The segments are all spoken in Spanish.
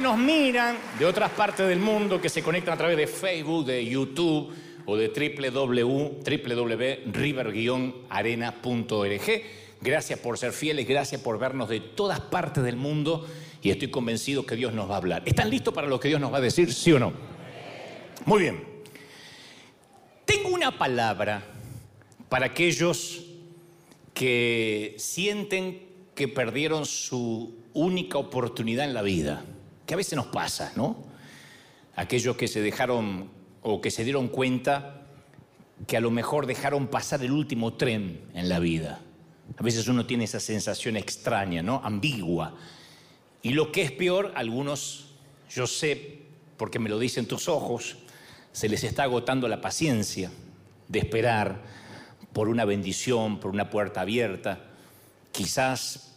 Nos miran de otras partes del mundo, que se conectan a través de Facebook, de YouTube o de www.river-arena.org. Gracias por ser fieles, gracias por vernos de todas partes del mundo y estoy convencido que Dios nos va a hablar. ¿Están listos para lo que Dios nos va a decir, sí o no? Muy bien. Tengo una palabra para aquellos que sienten que perdieron su única oportunidad en la vida, que a veces nos pasa, ¿no? Aquellos que se dejaron o que se dieron cuenta que a lo mejor dejaron pasar el último tren en la vida. A veces uno tiene esa sensación extraña, ¿no? Ambigua. Y lo que es peor, algunos, yo sé, porque me lo dicen tus ojos, se les está agotando la paciencia de esperar por una bendición, por una puerta abierta. Quizás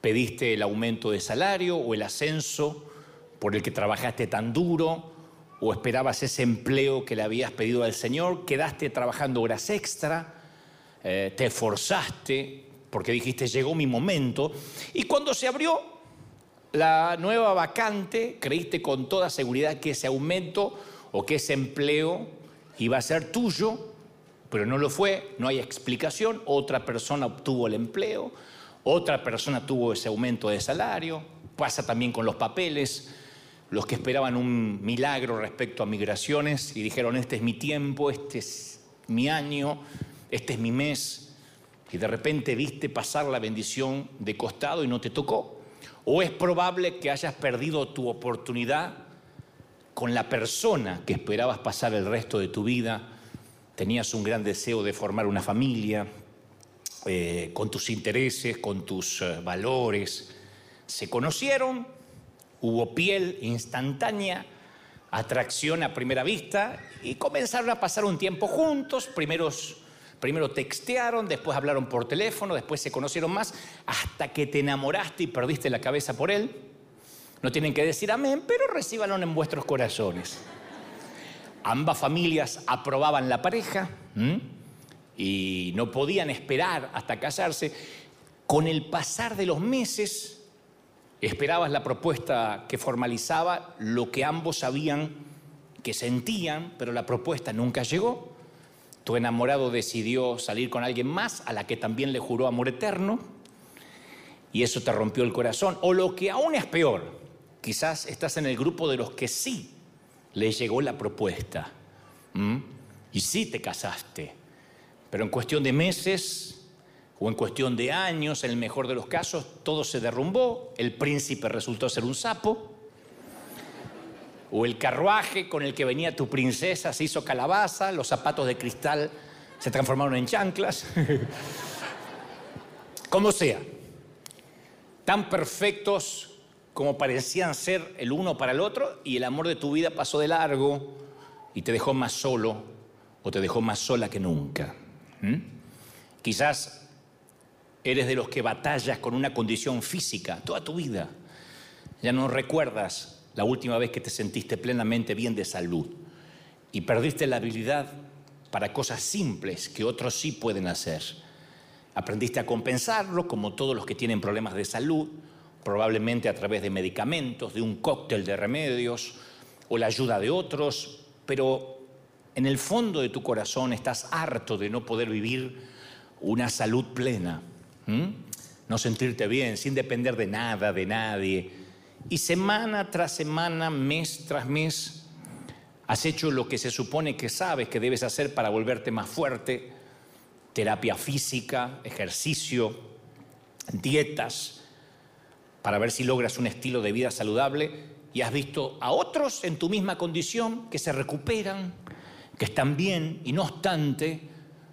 pediste el aumento de salario o el ascenso por el que trabajaste tan duro o esperabas ese empleo que le habías pedido al Señor, quedaste trabajando horas extra, eh, te esforzaste porque dijiste llegó mi momento. Y cuando se abrió la nueva vacante, creíste con toda seguridad que ese aumento o que ese empleo iba a ser tuyo, pero no lo fue, no hay explicación, otra persona obtuvo el empleo, otra persona tuvo ese aumento de salario, pasa también con los papeles, los que esperaban un milagro respecto a migraciones y dijeron, este es mi tiempo, este es mi año, este es mi mes, y de repente viste pasar la bendición de costado y no te tocó. O es probable que hayas perdido tu oportunidad con la persona que esperabas pasar el resto de tu vida, tenías un gran deseo de formar una familia, eh, con tus intereses, con tus eh, valores, se conocieron, hubo piel instantánea, atracción a primera vista y comenzaron a pasar un tiempo juntos, primeros, primero textearon, después hablaron por teléfono, después se conocieron más, hasta que te enamoraste y perdiste la cabeza por él. No tienen que decir amén, pero recíbanlo en vuestros corazones. Ambas familias aprobaban la pareja y no podían esperar hasta casarse. Con el pasar de los meses, esperabas la propuesta que formalizaba lo que ambos sabían que sentían, pero la propuesta nunca llegó. Tu enamorado decidió salir con alguien más a la que también le juró amor eterno y eso te rompió el corazón. O lo que aún es peor, Quizás estás en el grupo de los que sí le llegó la propuesta. Y sí te casaste. Pero en cuestión de meses o en cuestión de años, en el mejor de los casos, todo se derrumbó. El príncipe resultó ser un sapo. O el carruaje con el que venía tu princesa se hizo calabaza. Los zapatos de cristal se transformaron en chanclas. Como sea. Tan perfectos como parecían ser el uno para el otro y el amor de tu vida pasó de largo y te dejó más solo o te dejó más sola que nunca. Quizás eres de los que batallas con una condición física toda tu vida. Ya no recuerdas la última vez que te sentiste plenamente bien de salud y perdiste la habilidad para cosas simples que otros sí pueden hacer. Aprendiste a compensarlo como todos los que tienen problemas de salud probablemente a través de medicamentos, de un cóctel de remedios o la ayuda de otros, pero en el fondo de tu corazón estás harto de no poder vivir una salud plena, no sentirte bien, sin depender de nada, de nadie. Y semana tras semana, mes tras mes, has hecho lo que se supone que sabes que debes hacer para volverte más fuerte, terapia física, ejercicio, dietas, para ver si logras un estilo de vida saludable y has visto a otros en tu misma condición que se recuperan, que están bien y no obstante,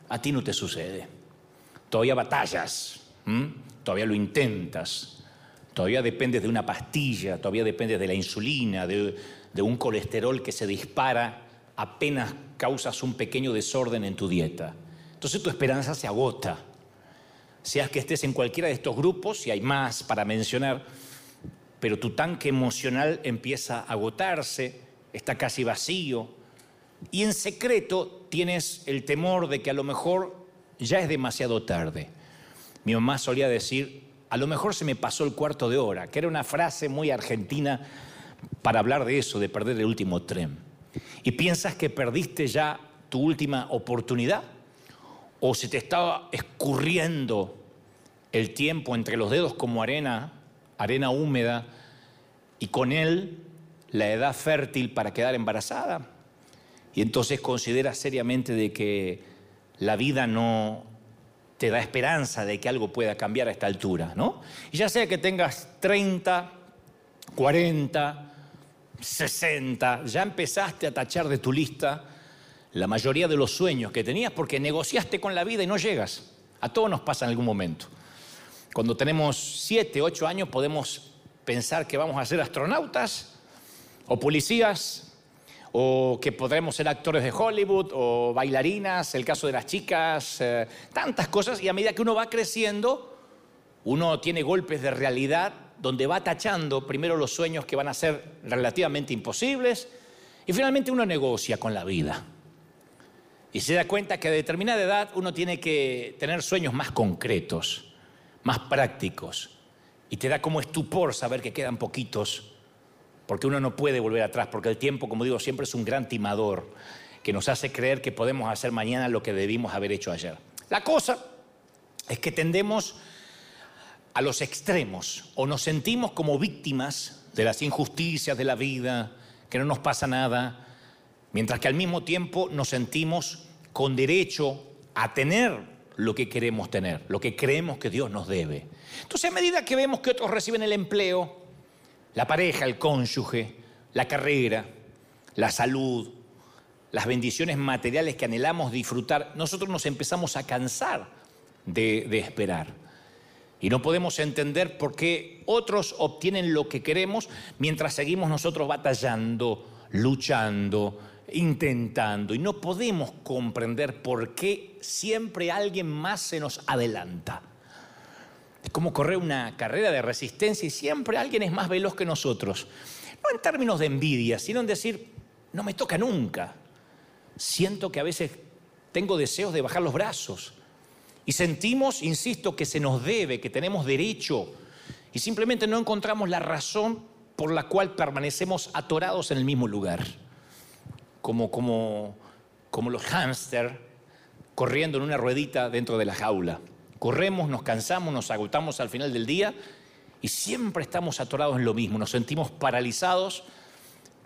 a ti no te sucede. Todavía batallas, todavía lo intentas, todavía dependes de una pastilla, todavía dependes de la insulina, de, de un colesterol que se dispara apenas causas un pequeño desorden en tu dieta. Entonces tu esperanza se agota seas que estés en cualquiera de estos grupos, y hay más para mencionar, pero tu tanque emocional empieza a agotarse, está casi vacío, y en secreto tienes el temor de que a lo mejor ya es demasiado tarde. Mi mamá solía decir, a lo mejor se me pasó el cuarto de hora, que era una frase muy argentina para hablar de eso, de perder el último tren. Y piensas que perdiste ya tu última oportunidad o se te estaba escurriendo el tiempo entre los dedos como arena, arena húmeda, y con él la edad fértil para quedar embarazada. Y entonces consideras seriamente de que la vida no te da esperanza de que algo pueda cambiar a esta altura, ¿no? Y ya sea que tengas 30, 40, 60, ya empezaste a tachar de tu lista la mayoría de los sueños que tenías porque negociaste con la vida y no llegas. A todos nos pasa en algún momento. Cuando tenemos 7, 8 años podemos pensar que vamos a ser astronautas o policías o que podremos ser actores de Hollywood o bailarinas, el caso de las chicas, eh, tantas cosas. Y a medida que uno va creciendo, uno tiene golpes de realidad donde va tachando primero los sueños que van a ser relativamente imposibles y finalmente uno negocia con la vida. Y se da cuenta que a determinada edad uno tiene que tener sueños más concretos, más prácticos. Y te da como estupor saber que quedan poquitos porque uno no puede volver atrás, porque el tiempo, como digo, siempre es un gran timador que nos hace creer que podemos hacer mañana lo que debimos haber hecho ayer. La cosa es que tendemos a los extremos o nos sentimos como víctimas de las injusticias de la vida, que no nos pasa nada, mientras que al mismo tiempo nos sentimos con derecho a tener lo que queremos tener, lo que creemos que Dios nos debe. Entonces a medida que vemos que otros reciben el empleo, la pareja, el cónyuge, la carrera, la salud, las bendiciones materiales que anhelamos disfrutar, nosotros nos empezamos a cansar de, esperar. Y no podemos entender por qué otros obtienen lo que queremos mientras seguimos nosotros batallando, luchando, intentando. Y no podemos comprender por qué siempre alguien más se nos adelanta. Es como correr una carrera de resistencia y siempre alguien es más veloz que nosotros. No en términos de envidia, sino en decir, no me toca nunca. Siento que a veces tengo deseos de bajar los brazos. Y sentimos, insisto, que se nos debe, que tenemos derecho. Y simplemente no encontramos la razón por la cual permanecemos atorados en el mismo lugar. Como, como, como los hámster corriendo en una ruedita dentro de la jaula. Corremos, nos cansamos, nos agotamos al final del día y siempre estamos atorados en lo mismo. Nos sentimos paralizados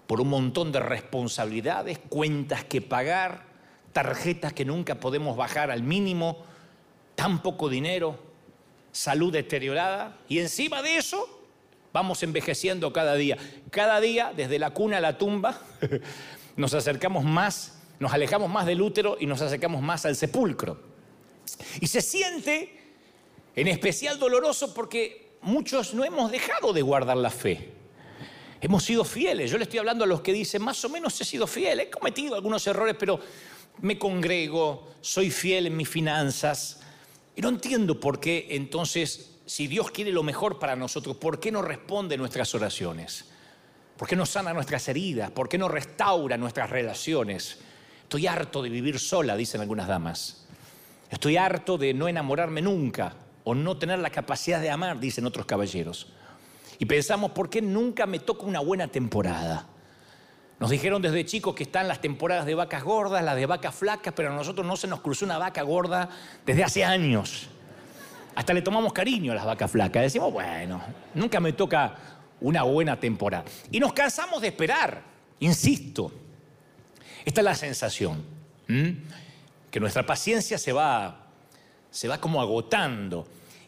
por un montón de responsabilidades, cuentas que pagar, tarjetas que nunca podemos bajar al mínimo, tan poco dinero, salud deteriorada y encima de eso vamos envejeciendo cada día. Cada día, desde la cuna a la tumba, nos acercamos más, nos alejamos más del útero y nos acercamos más al sepulcro. Y se siente en especial doloroso porque muchos no hemos dejado de guardar la fe. Hemos sido fieles. Yo le estoy hablando a los que dicen, más o menos he sido fiel, he cometido algunos errores, pero me congrego, soy fiel en mis finanzas. Y no entiendo por qué entonces, si Dios quiere lo mejor para nosotros, ¿por qué no responde nuestras oraciones? ¿Por qué no sana nuestras heridas? ¿Por qué no restaura nuestras relaciones? Estoy harto de vivir sola, dicen algunas damas. Estoy harto de no enamorarme nunca o no tener la capacidad de amar, dicen otros caballeros. Y pensamos, ¿por qué nunca me toca una buena temporada? Nos dijeron desde chicos que están las temporadas de vacas gordas, las de vacas flacas, pero a nosotros no se nos cruzó una vaca gorda desde hace años. Hasta le tomamos cariño a las vacas flacas. Decimos, bueno, nunca me toca una buena temporada. Y nos cansamos de esperar, insisto. Esta es la sensación que nuestra paciencia se va, se va como agotando.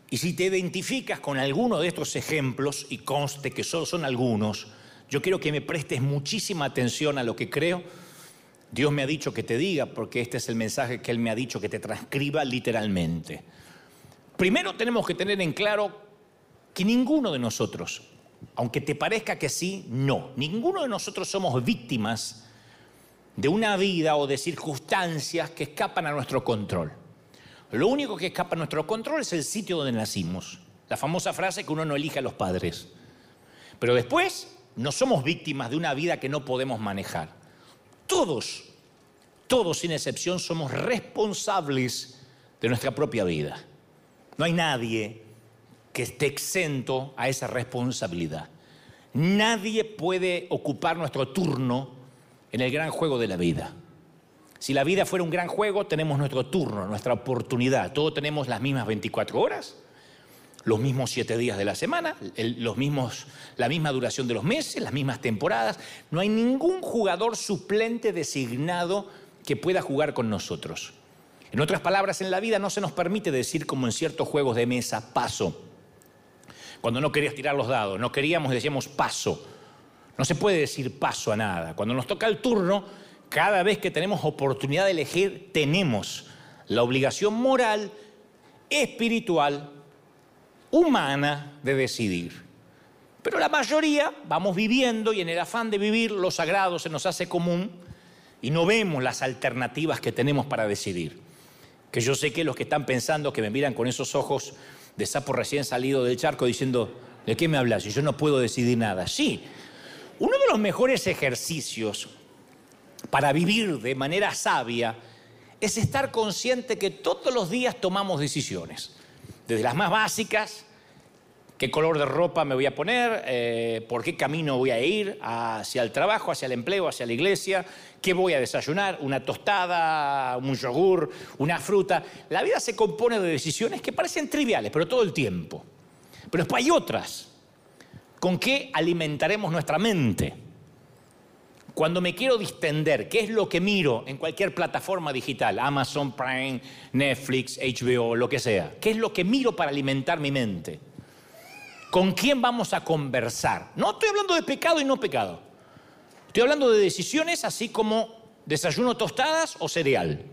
Y si te identificas con alguno de estos ejemplos, y conste que solo son algunos, yo quiero que me prestes muchísima atención a lo que creo. Dios me ha dicho que te diga, porque este es el mensaje que Él me ha dicho que te transcriba literalmente. Primero tenemos que tener en claro que ninguno de nosotros, aunque te parezca que sí, no, ninguno de nosotros somos víctimas de una vida o de circunstancias que escapan a nuestro control. Lo único que escapa a nuestro control es el sitio donde nacimos. La famosa frase que uno no elige a los padres. Pero después no somos víctimas de una vida que no podemos manejar. Todos, todos sin excepción, somos responsables de nuestra propia vida. No hay nadie que esté exento a esa responsabilidad. Nadie puede ocupar nuestro turno en el gran juego de la vida. Si la vida fuera un gran juego, tenemos nuestro turno, nuestra oportunidad. Todos tenemos las mismas 24 horas, los mismos 7 días de la semana, los mismos, la misma duración de los meses, las mismas temporadas. No hay ningún jugador suplente designado que pueda jugar con nosotros. En otras palabras, en la vida no se nos permite decir como en ciertos juegos de mesa, paso. Cuando no querías tirar los dados, no queríamos, decíamos paso. No se puede decir paso a nada. Cuando nos toca el turno, cada vez que tenemos oportunidad de elegir, tenemos la obligación moral, espiritual, humana de decidir. Pero la mayoría vamos viviendo y en el afán de vivir lo sagrado se nos hace común y no vemos las alternativas que tenemos para decidir. Que yo sé que los que están pensando, que me miran con esos ojos de sapo recién salido del charco diciendo, ¿de qué me hablas? Y yo no puedo decidir nada. Sí, uno de los mejores ejercicios para vivir de manera sabia es estar consciente que todos los días tomamos decisiones, desde las más básicas, qué color de ropa me voy a poner, eh, por qué camino voy a ir hacia el trabajo, hacia el empleo, hacia la iglesia, qué voy a desayunar, una tostada, un yogur, una fruta. La vida se compone de decisiones que parecen triviales, pero todo el tiempo. Pero después hay otras. ¿Con qué alimentaremos nuestra mente? Cuando me quiero distender, ¿qué es lo que miro en cualquier plataforma digital? Amazon Prime, Netflix, HBO, lo que sea. ¿Qué es lo que miro para alimentar mi mente? ¿Con quién vamos a conversar? No estoy hablando de pecado y no pecado. Estoy hablando de decisiones así como desayuno tostadas o cereal.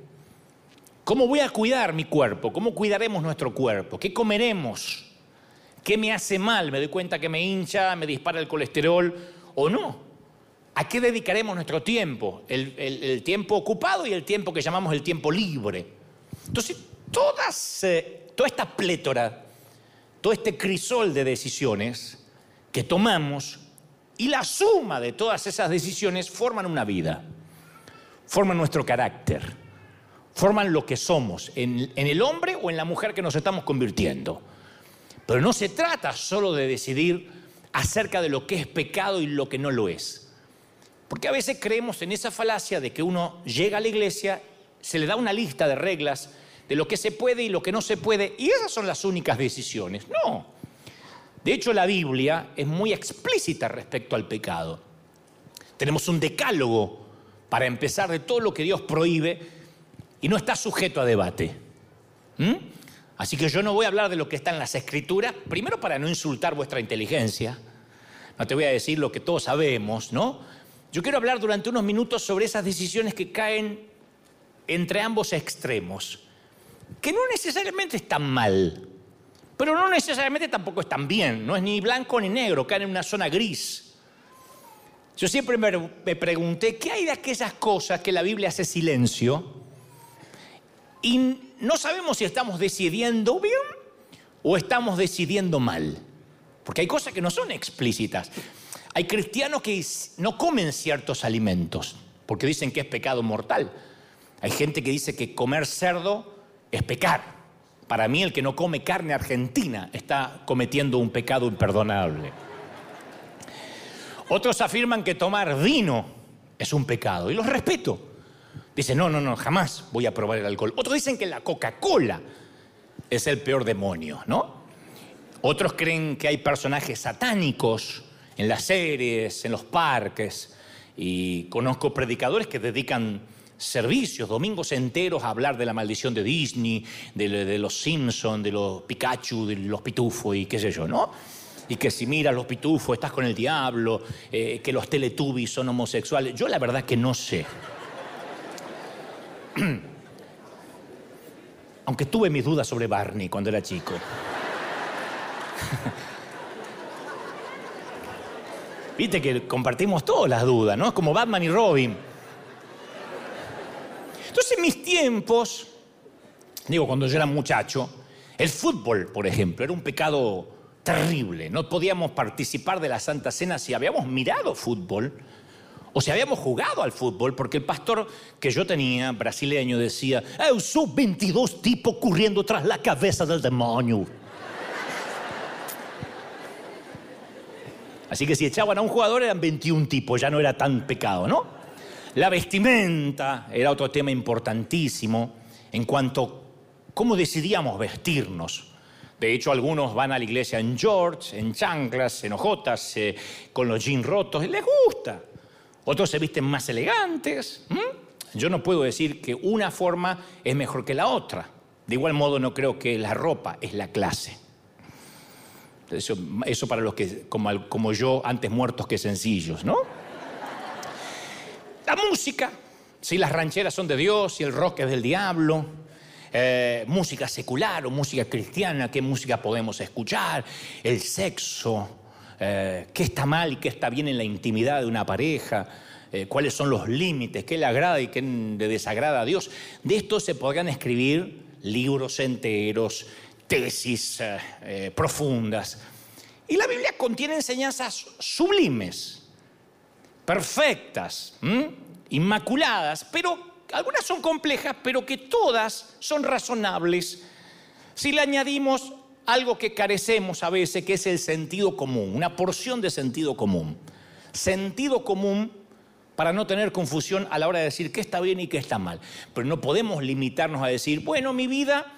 ¿Cómo voy a cuidar mi cuerpo? ¿Cómo cuidaremos nuestro cuerpo? ¿Qué comeremos? ¿Qué me hace mal? ¿Me doy cuenta que me hincha, me dispara el colesterol o no? ¿A qué dedicaremos nuestro tiempo? El, tiempo ocupado y el tiempo que llamamos el tiempo libre. Entonces, todas, eh, toda esta plétora todo este crisol de decisiones que tomamos y la suma de todas esas decisiones forman una vida, forman nuestro carácter, forman lo que somos en, en el hombre o en la mujer que nos estamos convirtiendo. Pero no se trata solo de decidir acerca de lo que es pecado y lo que no lo es. Porque a veces creemos en esa falacia de que uno llega a la iglesia, se le da una lista de reglas de lo que se puede y lo que no se puede, y esas son las únicas decisiones. No. De hecho, la Biblia es muy explícita respecto al pecado. Tenemos un decálogo para empezar de todo lo que Dios prohíbe y no está sujeto a debate. ¿Mm? Así que yo no voy a hablar de lo que está en las escrituras, primero para no insultar vuestra inteligencia. No te voy a decir lo que todos sabemos, ¿no? Yo quiero hablar durante unos minutos sobre esas decisiones que caen entre ambos extremos que no necesariamente están mal, pero no necesariamente tampoco están bien, no es ni blanco ni negro, caen en una zona gris. Yo siempre me, pregunté, ¿qué hay de aquellas cosas que la Biblia hace silencio? Y no sabemos si estamos decidiendo bien o estamos decidiendo mal. Porque hay cosas que no son explícitas. Hay cristianos que no comen ciertos alimentos porque dicen que es pecado mortal. Hay gente que dice que comer cerdo es pecar. Para mí el que no come carne argentina está cometiendo un pecado imperdonable. Otros afirman que tomar vino es un pecado y los respeto. Dicen, no, no, no, jamás voy a probar el alcohol. Otros dicen que la Coca-Cola es el peor demonio, ¿no? Otros creen que hay personajes satánicos en las series, en los parques, y conozco predicadores que dedican servicios, domingos enteros a hablar de la maldición de Disney, de, los Simpsons, de los Pikachu, de los pitufos y qué sé yo, ¿no? Y que si miras los pitufos estás con el diablo, eh, que los teletubbies son homosexuales. Yo la verdad que no sé. Aunque tuve mis dudas sobre Barney cuando era chico. Viste que compartimos todas las dudas, ¿no? Es como Batman y Robin. Entonces en mis tiempos, digo, cuando yo era muchacho, el fútbol, por ejemplo, era un pecado terrible. No podíamos participar de la Santa Cena si habíamos mirado fútbol o si habíamos jugado al fútbol, porque el pastor que yo tenía, brasileño, decía, yo soy 22 tipos corriendo tras la cabeza del demonio. Así que si echaban a un jugador eran 21 tipos, ya no era tan pecado, ¿no? La vestimenta era otro tema importantísimo en cuanto a cómo decidíamos vestirnos. De hecho, algunos van a la iglesia en George, en chanclas, en ojotas, eh, con los jeans rotos, y les gusta. Otros se visten más elegantes. Yo no puedo decir que una forma es mejor que la otra. De igual modo, no creo que la ropa es la clase. Eso, para los que, como, yo, antes muertos que sencillos, ¿no? La música, si las rancheras son de Dios, si el rock es del diablo, eh, música secular o música cristiana, qué música podemos escuchar, el sexo, eh, qué está mal y qué está bien en la intimidad de una pareja, eh, cuáles son los límites, qué le agrada y qué le desagrada a Dios. De esto se podrían escribir libros enteros, tesis profundas. Y la Biblia contiene enseñanzas sublimes, perfectas, inmaculadas, pero algunas son complejas, pero que todas son razonables si le añadimos algo que carecemos a veces, que es el sentido común, una porción de sentido común. Sentido común para no tener confusión a la hora de decir qué está bien y qué está mal. Pero no podemos limitarnos a decir, bueno, mi vida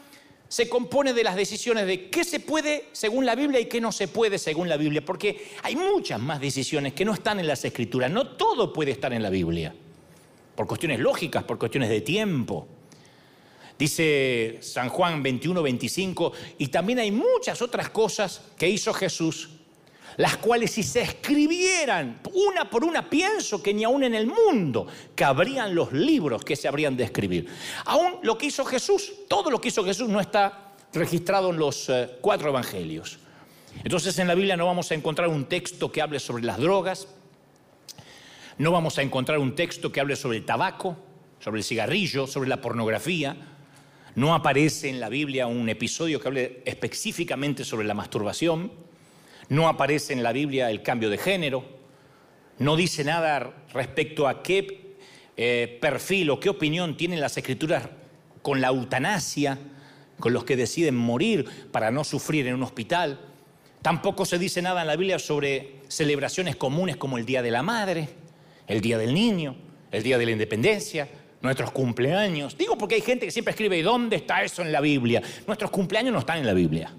se compone de las decisiones de qué se puede según la Biblia y qué no se puede según la Biblia, porque hay muchas más decisiones que no están en las escrituras, no todo puede estar en la Biblia, por cuestiones lógicas, por cuestiones de tiempo. Dice San Juan 21, 25, y también hay muchas otras cosas que hizo Jesús las cuales si se escribieran una por una, pienso que ni aún en el mundo cabrían los libros que se habrían de escribir. Aún lo que hizo Jesús, todo lo que hizo Jesús no está registrado en los eh, cuatro evangelios. Entonces en la Biblia no vamos a encontrar un texto que hable sobre las drogas, no vamos a encontrar un texto que hable sobre el tabaco, sobre el cigarrillo, sobre la pornografía. No aparece en la Biblia un episodio que hable específicamente sobre la masturbación. No aparece en la Biblia el cambio de género, no dice nada respecto a qué eh, perfil o qué opinión tienen las escrituras con la eutanasia, con los que deciden morir para no sufrir en un hospital. Tampoco se dice nada en la Biblia sobre celebraciones comunes como el Día de la Madre, el Día del Niño, el Día de la Independencia, nuestros cumpleaños. Digo porque hay gente que siempre escribe, ¿y dónde está eso en la Biblia? Nuestros cumpleaños no están en la Biblia.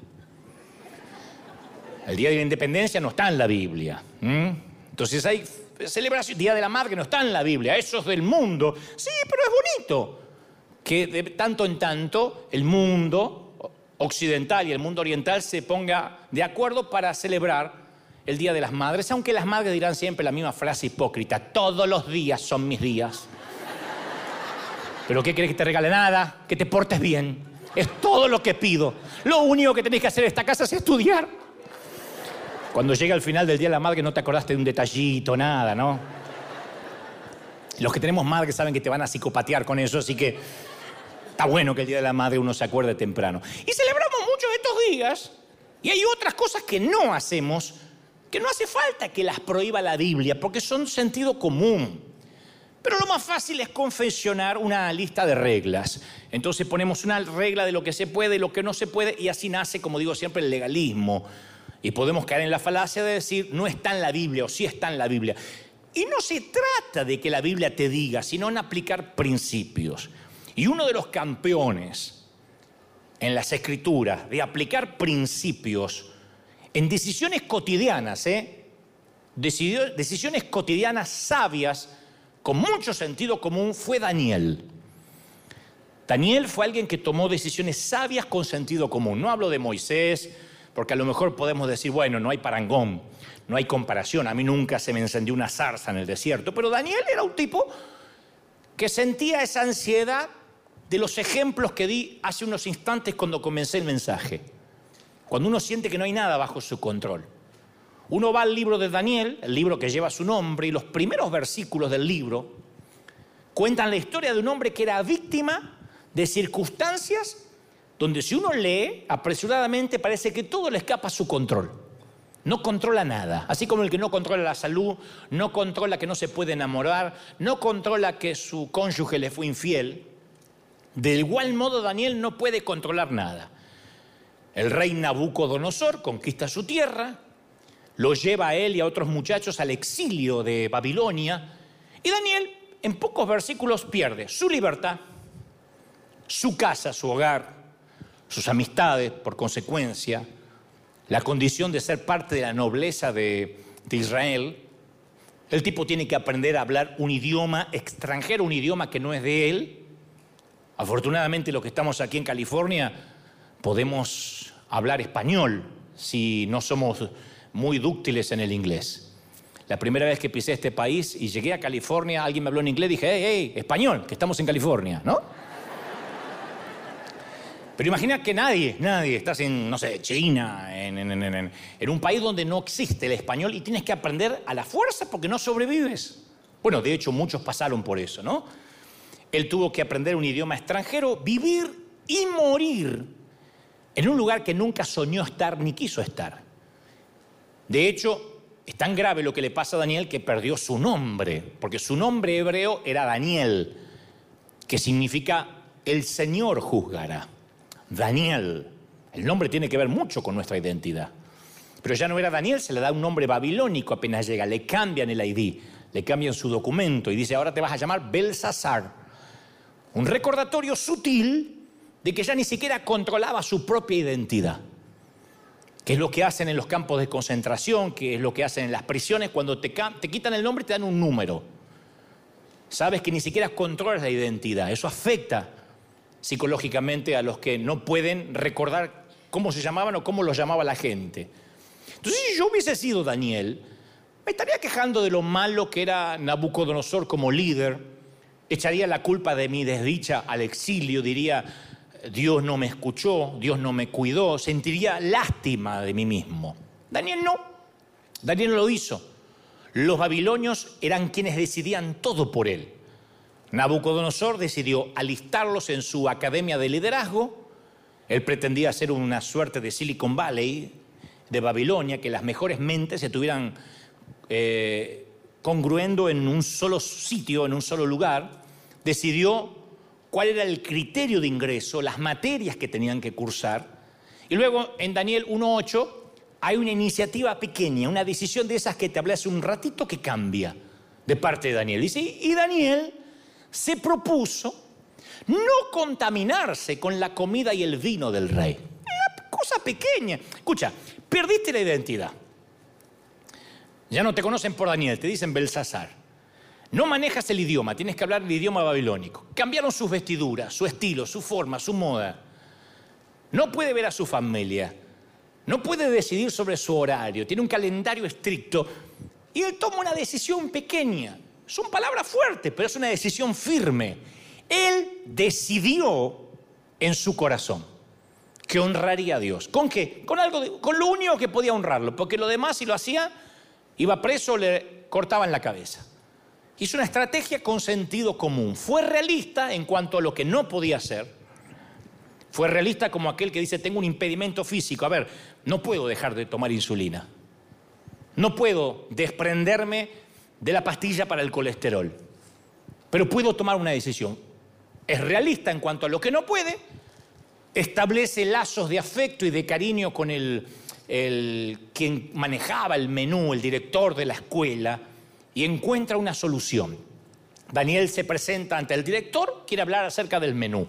El Día de la Independencia no está en la Biblia. Entonces hay celebración, Día de la Madre no está en la Biblia, eso es del mundo. Sí, pero es bonito que de tanto en tanto el mundo occidental y el mundo oriental se ponga de acuerdo para celebrar el Día de las Madres, aunque las madres dirán siempre la misma frase hipócrita, todos los días son mis días. Pero ¿qué querés que te regale nada? Que te portes bien. Es todo lo que pido. Lo único que tenés que hacer en esta casa es estudiar. Cuando llega el final del Día de la Madre no te acordaste de un detallito, nada, ¿no? Los que tenemos madre saben que te van a psicopatear con eso, así que está bueno que el Día de la Madre uno se acuerde temprano. Y celebramos muchos estos días y hay otras cosas que no hacemos que no hace falta que las prohíba la Biblia porque son sentido común. Pero lo más fácil es confeccionar una lista de reglas. Entonces ponemos una regla de lo que se puede y lo que no se puede y así nace, como digo siempre, el legalismo. Y podemos caer en la falacia de decir, no está en la Biblia o sí está en la Biblia. Y no se trata de que la Biblia te diga, sino en aplicar principios. Y uno de los campeones en las escrituras de aplicar principios en decisiones cotidianas, ¿eh? decisiones cotidianas sabias, con mucho sentido común, fue Daniel. Daniel fue alguien que tomó decisiones sabias con sentido común. No hablo de Moisés, porque a lo mejor podemos decir, bueno, no hay parangón, no hay comparación, a mí nunca se me encendió una zarza en el desierto, pero Daniel era un tipo que sentía esa ansiedad de los ejemplos que di hace unos instantes cuando comencé el mensaje. Cuando uno siente que no hay nada bajo su control. Uno va al libro de Daniel, el libro que lleva su nombre, y los primeros versículos del libro cuentan la historia de un hombre que era víctima de circunstancias donde si uno lee apresuradamente parece que todo le escapa a su control. No controla nada, así como el que no controla la salud, no controla que no se puede enamorar, no controla que su cónyuge le fue infiel. De igual modo Daniel no puede controlar nada. El rey Nabucodonosor conquista su tierra, lo lleva a él y a otros muchachos al exilio de Babilonia. Y Daniel, en pocos versículos, pierde su libertad, su casa, su hogar, sus amistades, por consecuencia, la condición de ser parte de la nobleza de, Israel. El tipo tiene que aprender a hablar un idioma extranjero, un idioma que no es de él. Afortunadamente los que estamos aquí en California podemos hablar español si no somos muy dúctiles en el inglés. La primera vez que pisé este país y llegué a California, alguien me habló en inglés, dije, hey, hey, español, que estamos en California, ¿no? Pero imagina que nadie, nadie, estás en, no sé, China, en, en, un país donde no existe el español y tienes que aprender a la fuerza porque no sobrevives. Bueno, de hecho muchos pasaron por eso, ¿no? Él tuvo que aprender un idioma extranjero, vivir y morir en un lugar que nunca soñó estar ni quiso estar. De hecho, es tan grave lo que le pasa a Daniel que perdió su nombre, porque su nombre hebreo era Daniel, que significa el Señor juzgará. Daniel. El nombre tiene que ver mucho con nuestra identidad. Pero ya no era Daniel, se le da un nombre babilónico apenas llega, le cambian el ID, le cambian su documento y dice, ahora te vas a llamar Belsasar. Un recordatorio sutil de que ya ni siquiera controlaba su propia identidad. Que es lo que hacen en los campos de concentración, que es lo que hacen en las prisiones, cuando te, te quitan el nombre te dan un número. Sabes que ni siquiera controlas la identidad, eso afecta psicológicamente a los que no pueden recordar cómo se llamaban o cómo los llamaba la gente. Entonces, si yo hubiese sido Daniel, me estaría quejando de lo malo que era Nabucodonosor como líder, echaría la culpa de mi desdicha al exilio, diría, Dios no me escuchó, Dios no me cuidó, sentiría lástima de mí mismo. Daniel no, Daniel no lo hizo. Los babilonios eran quienes decidían todo por él. Nabucodonosor decidió alistarlos en su academia de liderazgo. Él pretendía ser una suerte de Silicon Valley de Babilonia, que las mejores mentes se estuvieran eh, congruendo en un solo sitio, en un solo lugar. Decidió cuál era el criterio de ingreso, las materias que tenían que cursar. Y luego en Daniel 1.8 hay una iniciativa pequeña, una decisión de esas que te hablé hace un ratito que cambia de parte de Daniel. Y Daniel se propuso no contaminarse con la comida y el vino del rey. Una cosa pequeña. Escucha, perdiste la identidad. Ya no te conocen por Daniel, te dicen Belsasar. No manejas el idioma, tienes que hablar el idioma babilónico. Cambiaron sus vestiduras, su estilo, su forma, su moda. No puede ver a su familia. No puede decidir sobre su horario. Tiene un calendario estricto. Y él toma una decisión pequeña. Son palabras fuertes, pero es una decisión firme. Él decidió en su corazón que honraría a Dios. ¿Con qué? Con algo, con lo único que podía honrarlo, porque lo demás si lo hacía iba preso, le cortaban la cabeza. Hizo una estrategia con sentido común. Fue realista en cuanto a lo que no podía hacer. Fue realista como aquel que dice, tengo un impedimento físico. A ver, no puedo dejar de tomar insulina. No puedo desprenderme de la pastilla para el colesterol. Pero puedo tomar una decisión. Es realista en cuanto a lo que no puede, establece lazos de afecto y de cariño con el, el quien manejaba el menú, el director de la escuela, y encuentra una solución. Daniel se presenta ante el director, quiere hablar acerca del menú.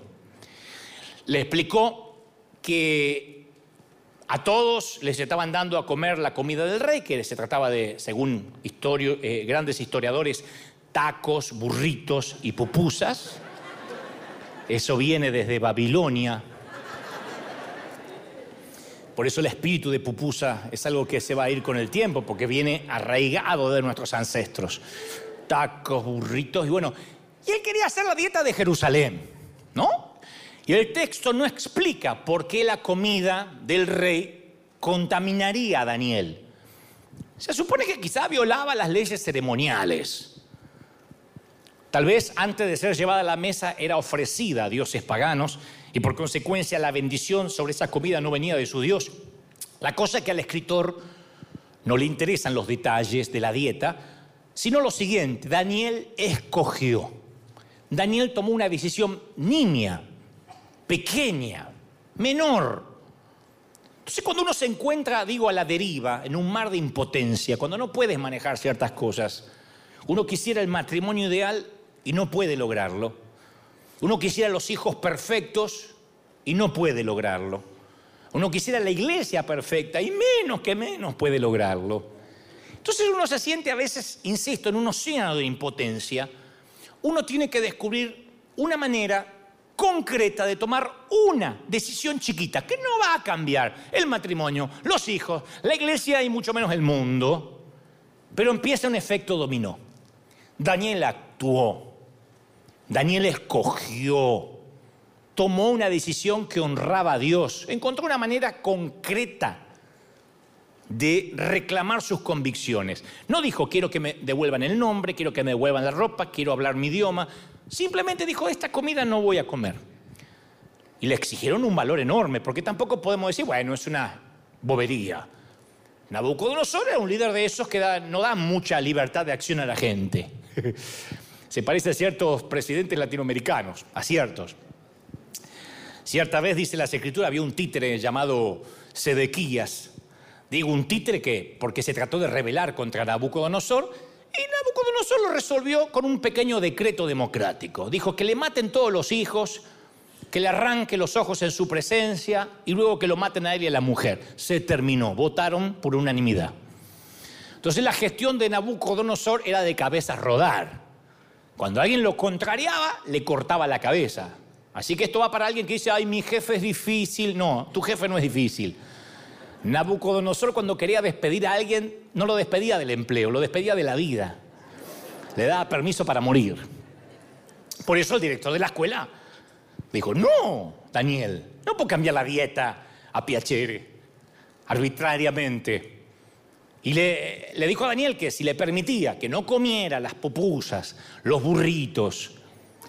Le explicó que a todos les estaban dando a comer la comida del rey, que se trataba de, según eh, grandes historiadores, tacos, burritos y pupusas. Eso viene desde Babilonia. Por eso el espíritu de pupusa es algo que se va a ir con el tiempo, porque viene arraigado de nuestros ancestros. Tacos, burritos y bueno. Y él quería hacer la dieta de Jerusalén, ¿no? Y el texto no explica por qué la comida del rey contaminaría a Daniel. Se supone que quizá violaba las leyes ceremoniales. Tal vez antes de ser llevada a la mesa era ofrecida a dioses paganos y por consecuencia la bendición sobre esa comida no venía de su Dios. La cosa es que al escritor no le interesan los detalles de la dieta, sino lo siguiente, Daniel escogió. Daniel tomó una decisión niña pequeña, menor. Entonces cuando uno se encuentra, digo, a la deriva, en un mar de impotencia, cuando no puedes manejar ciertas cosas, uno quisiera el matrimonio ideal y no puede lograrlo. Uno quisiera los hijos perfectos y no puede lograrlo. Uno quisiera la iglesia perfecta y menos que menos puede lograrlo. Entonces uno se siente a veces, insisto, en un océano de impotencia. Uno tiene que descubrir una manera concreta de tomar una decisión chiquita que no va a cambiar el matrimonio, los hijos, la iglesia y mucho menos el mundo, pero empieza un efecto dominó. Daniel actuó, Daniel escogió, tomó una decisión que honraba a Dios, encontró una manera concreta de reclamar sus convicciones. No dijo, quiero que me devuelvan el nombre, quiero que me devuelvan la ropa, quiero hablar mi idioma. Simplemente dijo, esta comida no voy a comer. Y le exigieron un valor enorme, porque tampoco podemos decir, bueno, es una bobería. Nabucodonosor era un líder de esos que no da mucha libertad de acción a la gente. Se parece a ciertos presidentes latinoamericanos, a ciertos. Cierta vez, dice la escritura, había un títere llamado Sedequías. Digo un títere que, porque se trató de rebelar contra Nabucodonosor, y Nabucodonosor lo resolvió con un pequeño decreto democrático. Dijo que le maten todos los hijos, que le arranque los ojos en su presencia y luego que lo maten a él y a la mujer. Se terminó, votaron por unanimidad. Entonces la gestión de Nabucodonosor era de cabeza rodar. Cuando alguien lo contrariaba, le cortaba la cabeza. Así que esto va para alguien que dice, ay, mi jefe es difícil. No, tu jefe no es difícil. Nabucodonosor cuando quería despedir a alguien, no lo despedía del empleo, lo despedía de la vida. Le daba permiso para morir. Por eso el director de la escuela dijo, no, Daniel, no puedo cambiar la dieta a piacere, arbitrariamente. Y le, dijo a Daniel que si le permitía que no comiera las pupusas, los burritos,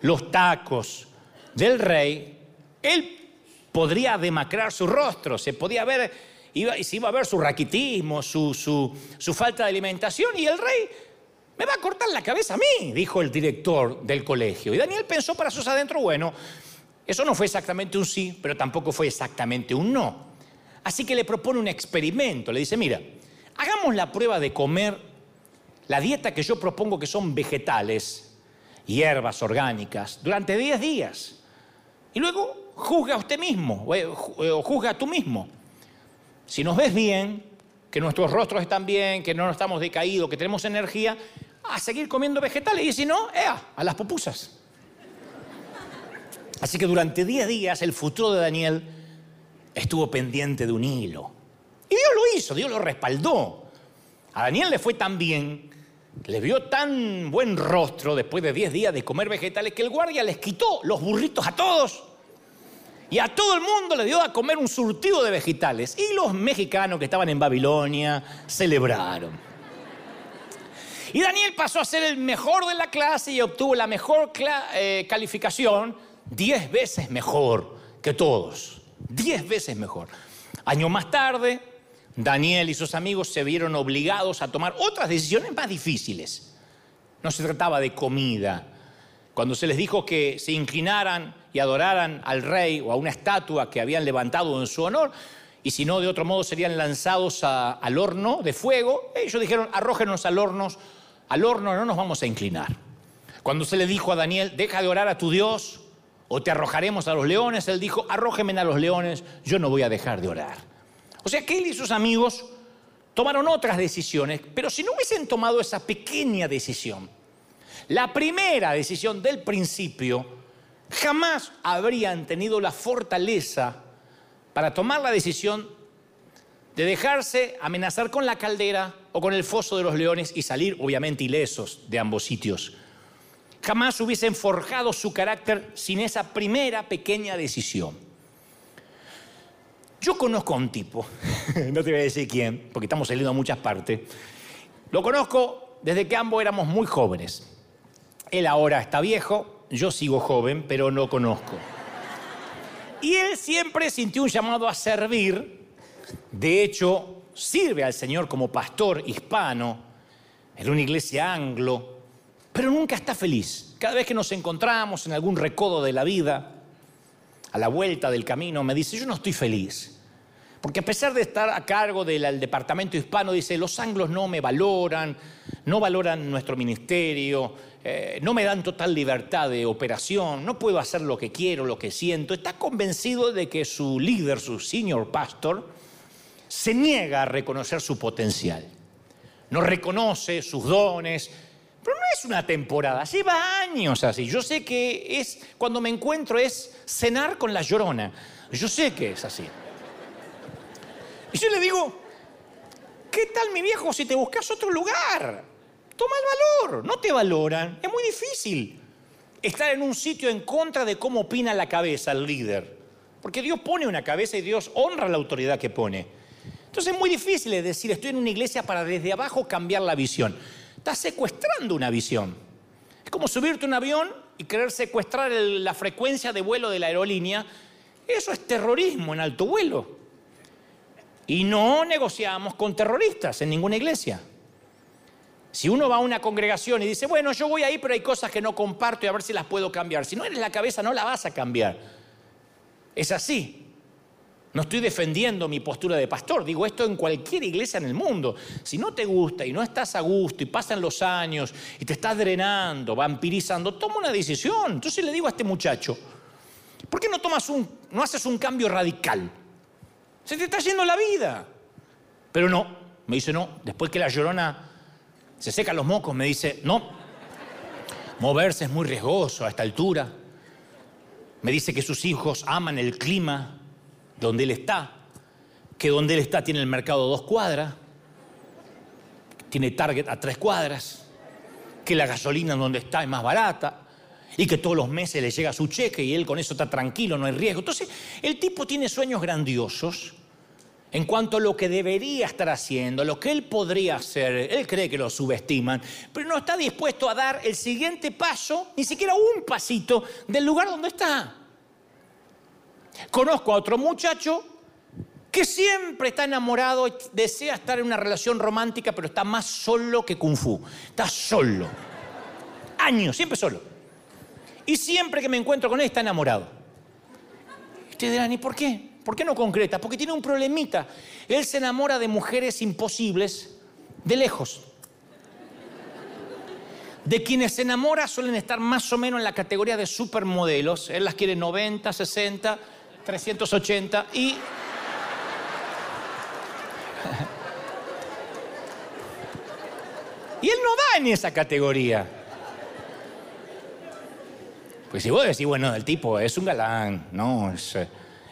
los tacos del rey, él podría demacrar su rostro, se podía ver, iba, se iba a ver su raquitismo, su, su, su falta de alimentación, y el rey me va a cortar la cabeza a mí, dijo el director del colegio. Y Daniel pensó para sus adentro, bueno, eso no fue exactamente un sí, pero tampoco fue exactamente un no. Así que le propone un experimento, le dice, mira, Hagamos la prueba de comer la dieta que yo propongo que son vegetales, hierbas orgánicas, durante 10 días. Y luego juzga a usted mismo eh, eh, o juzga a tú mismo. Si nos ves bien, que nuestros rostros están bien, que no estamos decaídos, que tenemos energía, a seguir comiendo vegetales. Y si no, a las pupusas. Así que durante 10 días el futuro de Daniel estuvo pendiente de un hilo. Y Dios lo hizo, Dios lo respaldó. A Daniel le fue tan bien, le vio tan buen rostro después de 10 días de comer vegetales que el guardia les quitó los burritos a todos. Y a todo el mundo le dio a comer un surtido de vegetales. Y los mexicanos que estaban en Babilonia celebraron. Y Daniel pasó a ser el mejor de la clase y obtuvo la mejor eh, calificación, 10 veces mejor que todos. 10 veces mejor. Año más tarde, Daniel y sus amigos se vieron obligados a tomar otras decisiones más difíciles. No se trataba de comida. Cuando se les dijo que se inclinaran y adoraran al rey o a una estatua que habían levantado en su honor, y si no, de otro modo serían lanzados al horno de fuego, ellos dijeron, arrójenos al horno, al horno no nos vamos a inclinar. Cuando se le dijo a Daniel, deja de orar a tu Dios o te arrojaremos a los leones, él dijo, arrójenme a los leones, yo no voy a dejar de orar. O sea que él y sus amigos tomaron otras decisiones, pero si no hubiesen tomado esa pequeña decisión, la primera decisión del principio, jamás habrían tenido la fortaleza para tomar la decisión de dejarse amenazar con la caldera o con el foso de los leones y salir obviamente ilesos de ambos sitios. Jamás hubiesen forjado su carácter sin esa primera pequeña decisión. Yo conozco a un tipo, no te voy a decir quién, porque estamos saliendo a muchas partes. Lo conozco desde que ambos éramos muy jóvenes. Él ahora está viejo, yo sigo joven, pero no conozco. Y él siempre sintió un llamado a servir. De hecho, sirve al Señor como pastor hispano en una iglesia anglo, pero nunca está feliz. Cada vez que nos encontramos en algún recodo de la vida, a la vuelta del camino me dice, yo no estoy feliz. Porque a pesar de estar a cargo del departamento hispano, dice, los anglos no me valoran, no valoran nuestro ministerio, eh, no me dan total libertad de operación, no puedo hacer lo que quiero, lo que siento. Está convencido de que su líder, su senior pastor, se niega a reconocer su potencial. No reconoce sus dones, pero no es una temporada, lleva años así. Yo sé que es, cuando me encuentro es cenar con la llorona. Yo sé que es así. Y yo le digo, ¿qué tal mi viejo si te buscas otro lugar? Toma el valor, no te valoran, es muy difícil estar en un sitio en contra de cómo opina la cabeza el líder. Porque Dios pone una cabeza y Dios honra la autoridad que pone. Entonces es muy difícil decir, estoy en una iglesia para desde abajo cambiar la visión. Estás secuestrando una visión. Es como subirte a un avión y querer secuestrar la frecuencia de vuelo de la aerolínea. Eso es terrorismo en alto vuelo. Y no negociamos con terroristas en ninguna iglesia. Si uno va a una congregación y dice, bueno, yo voy ahí, pero hay cosas que no comparto y a ver si las puedo cambiar. Si no eres la cabeza, no la vas a cambiar. Es así. No estoy defendiendo mi postura de pastor, digo esto en cualquier iglesia en el mundo. Si no te gusta y no estás a gusto y pasan los años y te estás drenando, vampirizando, toma una decisión. Entonces le digo a este muchacho, ¿por qué no tomas un, no haces un cambio radical? Se te está yendo la vida. Pero no, me dice no. Después que la llorona se seca los mocos, me dice no. Moverse es muy riesgoso a esta altura. Me dice que sus hijos aman el clima donde él está, que donde él está tiene el mercado dos cuadras, tiene Target a tres cuadras, que la gasolina donde está es más barata y que todos los meses le llega su cheque y él con eso está tranquilo, no hay riesgo. Entonces, el tipo tiene sueños grandiosos en cuanto a lo que debería estar haciendo, lo que él podría hacer. Él cree que lo subestiman, pero no está dispuesto a dar el siguiente paso, ni siquiera un pasito del lugar donde está. Conozco a otro muchacho que siempre está enamorado desea estar en una relación romántica, pero está más solo que Kung Fu. Está solo. Años, siempre solo. Y siempre que me encuentro con él está enamorado. Ustedes dirán, ¿y por qué? ¿Por qué no concreta? Porque tiene un problemita. Él se enamora de mujeres imposibles de lejos. De quienes se enamora suelen estar más o menos en la categoría de supermodelos. Él las quiere 90, 60, 380 y... y él no va en esa categoría. Pues si vos decís, bueno, el tipo es un galán, no, es...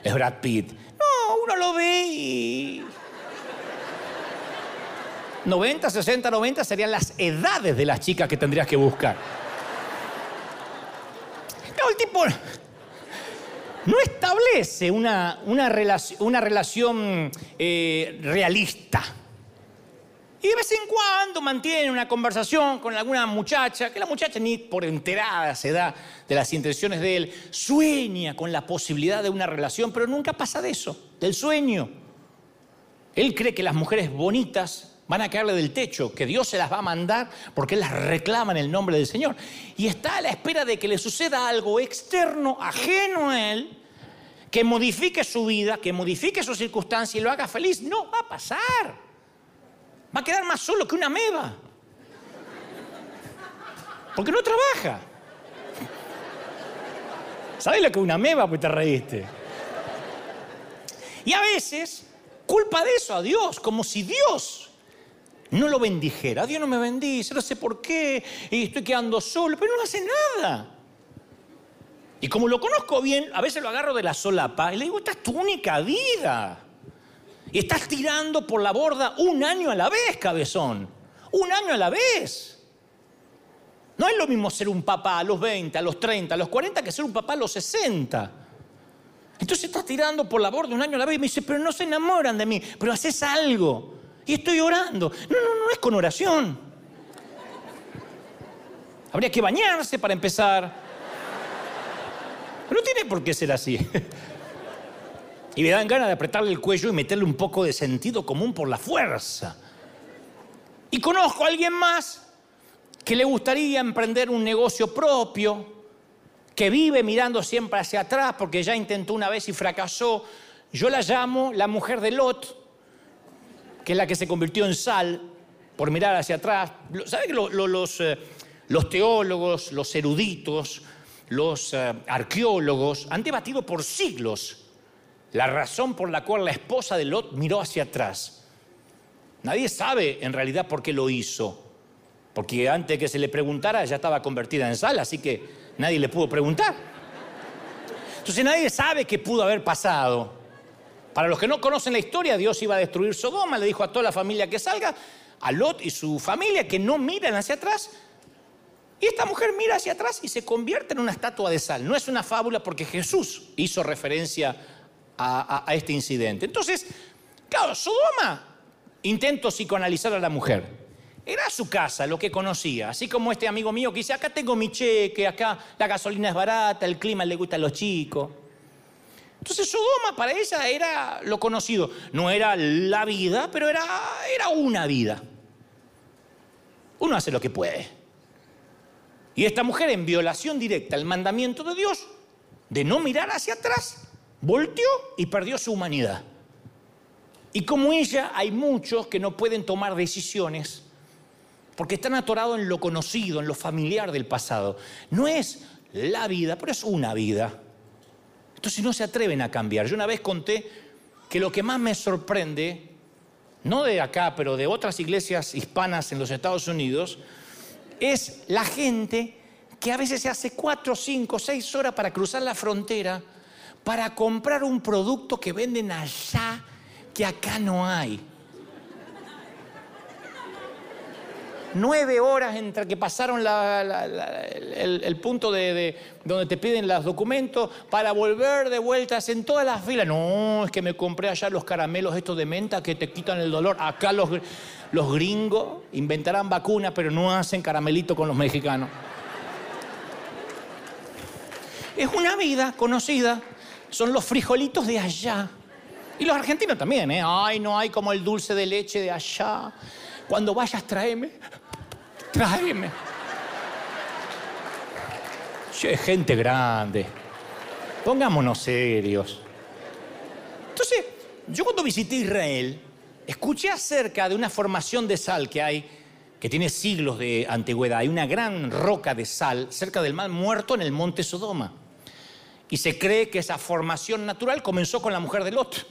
Es Brad Pitt. No, uno lo ve y... 90, 60, 90 serían las edades de las chicas que tendrías que buscar. No, el tipo no establece una, una, relación, eh, realista. Y de vez en cuando mantiene una conversación con alguna muchacha, que la muchacha ni por enterada se da de las intenciones de él, sueña con la posibilidad de una relación, pero nunca pasa de eso, del sueño. Él cree que las mujeres bonitas van a caerle del techo, que Dios se las va a mandar porque él las reclama en el nombre del Señor. Y está a la espera de que le suceda algo externo, ajeno a él, que modifique su vida, que modifique su circunstancia y lo haga feliz. No va a pasar. Va a quedar más solo que una meba. Porque no trabaja. ¿Sabes lo que es una meba? Pues te reíste. Y a veces culpa de eso a Dios, como si Dios no lo bendijera. Dios no me bendice, no sé por qué, y estoy quedando solo, pero no hace nada. Y como lo conozco bien, a veces lo agarro de la solapa y le digo, esta es tu única vida. Y estás tirando por la borda un año a la vez, cabezón. Un año a la vez. No es lo mismo ser un papá a los 20, a los 30, a los 40 que ser un papá a los 60. Entonces estás tirando por la borda un año a la vez y me dice, pero no se enamoran de mí, pero haces algo. Y estoy orando. No, no, no es con oración. Habría que bañarse para empezar. No tiene por qué ser así. Y me dan ganas de apretarle el cuello y meterle un poco de sentido común por la fuerza. Y conozco a alguien más que le gustaría emprender un negocio propio, que vive mirando siempre hacia atrás porque ya intentó una vez y fracasó. yo la llamo la mujer de Lot, que es la que se convirtió en sal por mirar hacia atrás. ¿Sabe que los, eh, los teólogos, los eruditos, los eh, arqueólogos han debatido por siglos la razón por la cual la esposa de Lot miró hacia atrás? Nadie sabe en realidad por qué lo hizo, porque antes que se le preguntara ya estaba convertida en sal, así que nadie le pudo preguntar. Entonces nadie sabe qué pudo haber pasado. Para los que no conocen la historia, Dios iba a destruir Sodoma, le dijo a toda la familia que salga, a Lot y su familia que no miren hacia atrás. Y esta mujer mira hacia atrás y se convierte en una estatua de sal. No es una fábula porque Jesús hizo referencia a, a este incidente. Entonces, claro, Sodoma intento psicoanalizar a la mujer. Era su casa, lo que conocía. Así como este amigo mío que dice, acá tengo mi cheque, acá la gasolina es barata, el clima le gusta a los chicos. Entonces Sodoma para ella era lo conocido. No era la vida, pero era, era una vida. Uno hace lo que puede. Y esta mujer, en violación directa al mandamiento de Dios, de no mirar hacia atrás, volteó y perdió su humanidad. Y como ella, hay muchos que no pueden tomar decisiones porque están atorados en lo conocido, en lo familiar del pasado. No es la vida, pero es una vida. Entonces no se atreven a cambiar. Yo una vez conté que lo que más me sorprende, no de acá, pero de otras iglesias hispanas en los Estados Unidos, es la gente que a veces se hace cuatro, cinco, seis horas para cruzar la frontera para comprar un producto que venden allá que acá no hay. Nueve horas entre que pasaron el, punto de, donde te piden los documentos para volver de vueltas en todas las filas. No, es que me compré allá los caramelos estos de menta que te quitan el dolor. Acá los, los gringos inventarán vacunas, pero no hacen caramelito con los mexicanos. Es una vida conocida. Son los frijolitos de allá. Y los argentinos también, ¿eh? Ay, no hay como el dulce de leche de allá. Cuando vayas, tráeme. Tráeme. Che, gente grande. Pongámonos serios. Entonces, yo cuando visité Israel, escuché acerca de una formación de sal que hay, que tiene siglos de antigüedad. Hay una gran roca de sal cerca del mar muerto en el monte Sodoma. Y se cree que esa formación natural comenzó con la mujer de Lot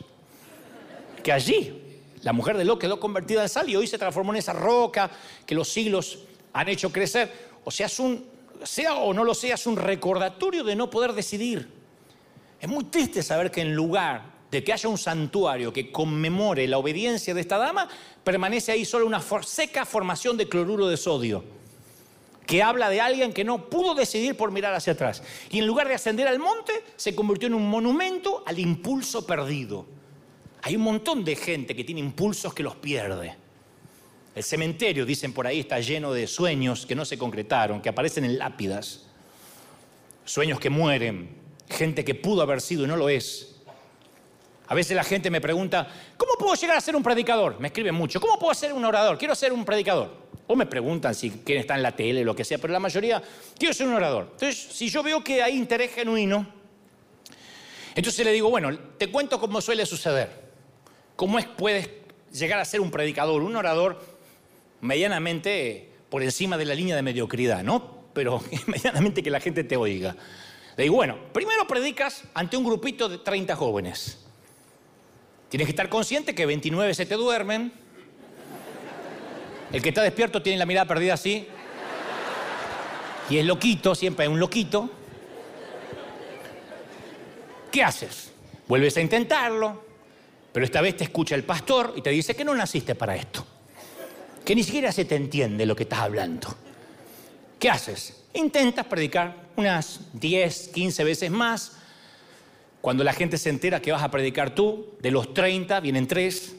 que allí la mujer de Lot quedó convertida en sal y hoy se transformó en esa roca que los siglos han hecho crecer. O sea, sea o no lo sea, es un recordatorio de no poder decidir. Es muy triste saber que en lugar de que haya un santuario que conmemore la obediencia de esta dama, permanece ahí solo una seca formación de cloruro de sodio, que habla de alguien que no pudo decidir por mirar hacia atrás. Y en lugar de ascender al monte, se convirtió en un monumento al impulso perdido. Hay un montón de gente que tiene impulsos que los pierde. El cementerio, dicen por ahí, está lleno de sueños que no se concretaron, que aparecen en lápidas. Sueños que mueren, gente que pudo haber sido y no lo es. A veces la gente me pregunta, ¿cómo puedo llegar a ser un predicador? Me escriben mucho, ¿cómo puedo ser un orador? Quiero ser un predicador. O me preguntan si quién está en la tele, lo que sea, pero la mayoría, quiero ser un orador. Entonces, si yo veo que hay interés genuino, entonces le digo, bueno, te cuento cómo suele suceder. ¿Cómo es puedes llegar a ser un predicador, un orador medianamente por encima de la línea de mediocridad, ¿no? Pero medianamente que la gente te oiga. Le digo, bueno, primero predicas ante un grupito de 30 jóvenes. Tienes que estar consciente que 29 se te duermen. El que está despierto tiene la mirada perdida así. Y es loquito, siempre hay un loquito. ¿Qué haces? Vuelves a intentarlo, pero esta vez te escucha el pastor y te dice que no naciste para esto. Que ni siquiera se te entiende lo que estás hablando. ¿Qué haces? Intentas predicar unas 10, 15 veces más. Cuando la gente se entera que vas a predicar tú, de los 30 vienen tres.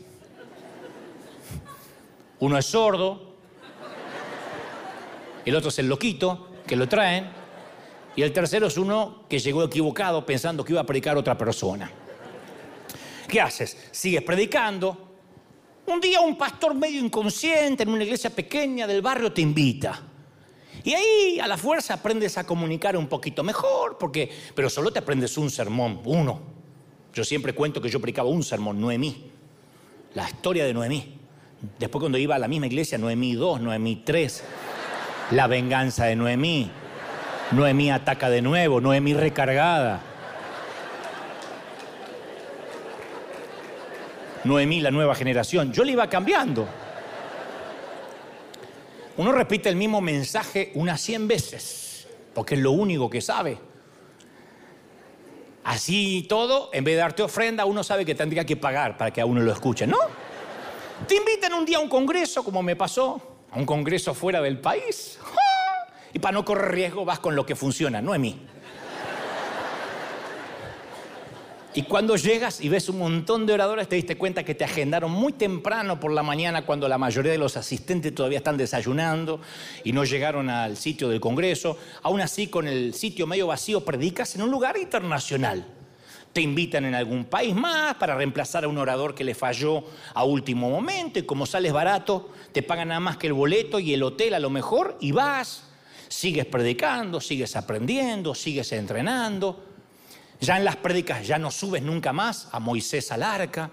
Uno es sordo, el otro es el loquito que lo traen, y el tercero es uno que llegó equivocado pensando que iba a predicar otra persona. ¿Qué haces? Sigues predicando. Un día un pastor medio inconsciente en una iglesia pequeña del barrio te invita. Y ahí a la fuerza aprendes a comunicar un poquito mejor, porque, pero solo te aprendes un sermón, uno. Yo siempre cuento que yo predicaba un sermón, Noemí, la historia de Noemí. Después cuando iba a la misma iglesia, Noemí 2, Noemí 3, la venganza de Noemí, Noemí ataca de nuevo, Noemí recargada. Noemí, la nueva generación. Yo le iba cambiando. Uno repite el mismo mensaje unas 100 veces, porque es lo único que sabe. Así todo, en vez de darte ofrenda, uno sabe que tendría que pagar para que a uno lo escuche, ¿no? Te invitan un día a un congreso, como me pasó, a un congreso fuera del país. Y para no correr riesgo vas con lo que funciona, no mí. Y cuando llegas y ves un montón de oradores, te diste cuenta que te agendaron muy temprano por la mañana cuando la mayoría de los asistentes todavía están desayunando y no llegaron al sitio del Congreso. Aún así, con el sitio medio vacío, predicas en un lugar internacional. Te invitan en algún país más para reemplazar a un orador que le falló a último momento y como sales barato, te pagan nada más que el boleto y el hotel a lo mejor y vas. Sigues predicando, sigues aprendiendo, sigues entrenando. Ya en las prédicas ya no subes nunca más a Moisés al arca.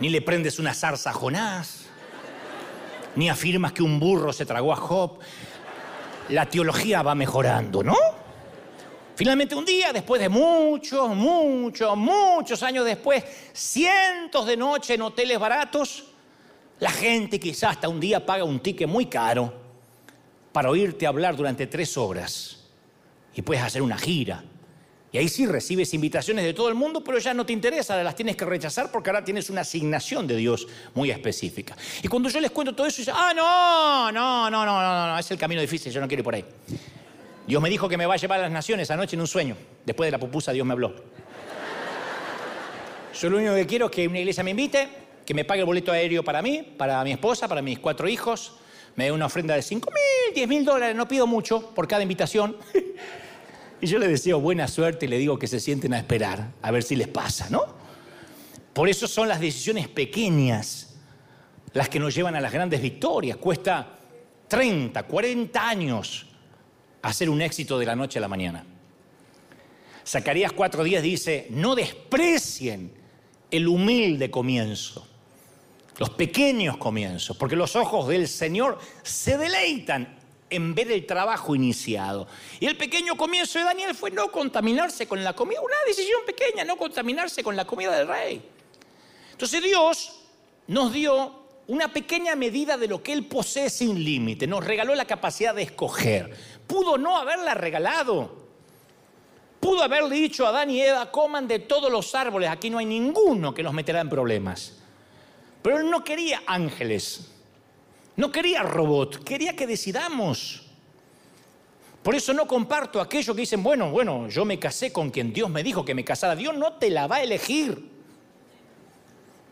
Ni le prendes una zarza a Jonás. Ni afirmas que un burro se tragó a Job. La teología va mejorando, ¿no? Finalmente un día, después de muchos, muchos, muchos años después, cientos de noches en hoteles baratos, la gente quizás hasta un día paga un ticket muy caro para oírte hablar durante tres horas y puedes hacer una gira. Y ahí sí recibes invitaciones de todo el mundo, pero ya no te interesa, las tienes que rechazar porque ahora tienes una asignación de Dios muy específica. Y cuando yo les cuento todo eso, dicen, ah, no, no, no, no, no, no, es el camino difícil, yo no quiero ir por ahí. Dios me dijo que me va a llevar a las naciones anoche en un sueño. Después de la pupusa Dios me habló. Yo lo único que quiero es que una iglesia me invite, que me pague el boleto aéreo para mí, para mi esposa, para mis cuatro hijos, me dé una ofrenda de 5 mil, 10 mil dólares, no pido mucho por cada invitación. Y yo le deseo buena suerte y le digo que se sienten a esperar, a ver si les pasa, ¿no? Por eso son las decisiones pequeñas las que nos llevan a las grandes victorias. Cuesta 30, 40 años hacer un éxito de la noche a la mañana. Zacarías 4.10 dice, no desprecien el humilde comienzo, los pequeños comienzos, porque los ojos del Señor se deleitan en ver el trabajo iniciado. Y el pequeño comienzo de Daniel fue no contaminarse con la comida, una decisión pequeña, no contaminarse con la comida del rey. Entonces Dios nos dio una pequeña medida de lo que Él posee sin límite, nos regaló la capacidad de escoger. Pudo no haberla regalado. Pudo haberle dicho a Adán y Eva, coman de todos los árboles, aquí no hay ninguno que nos meterá en problemas. Pero Él no quería ángeles, no quería robot, quería que decidamos. Por eso no comparto aquello que dicen, bueno, bueno, yo me casé con quien Dios me dijo que me casara. Dios no te la va a elegir.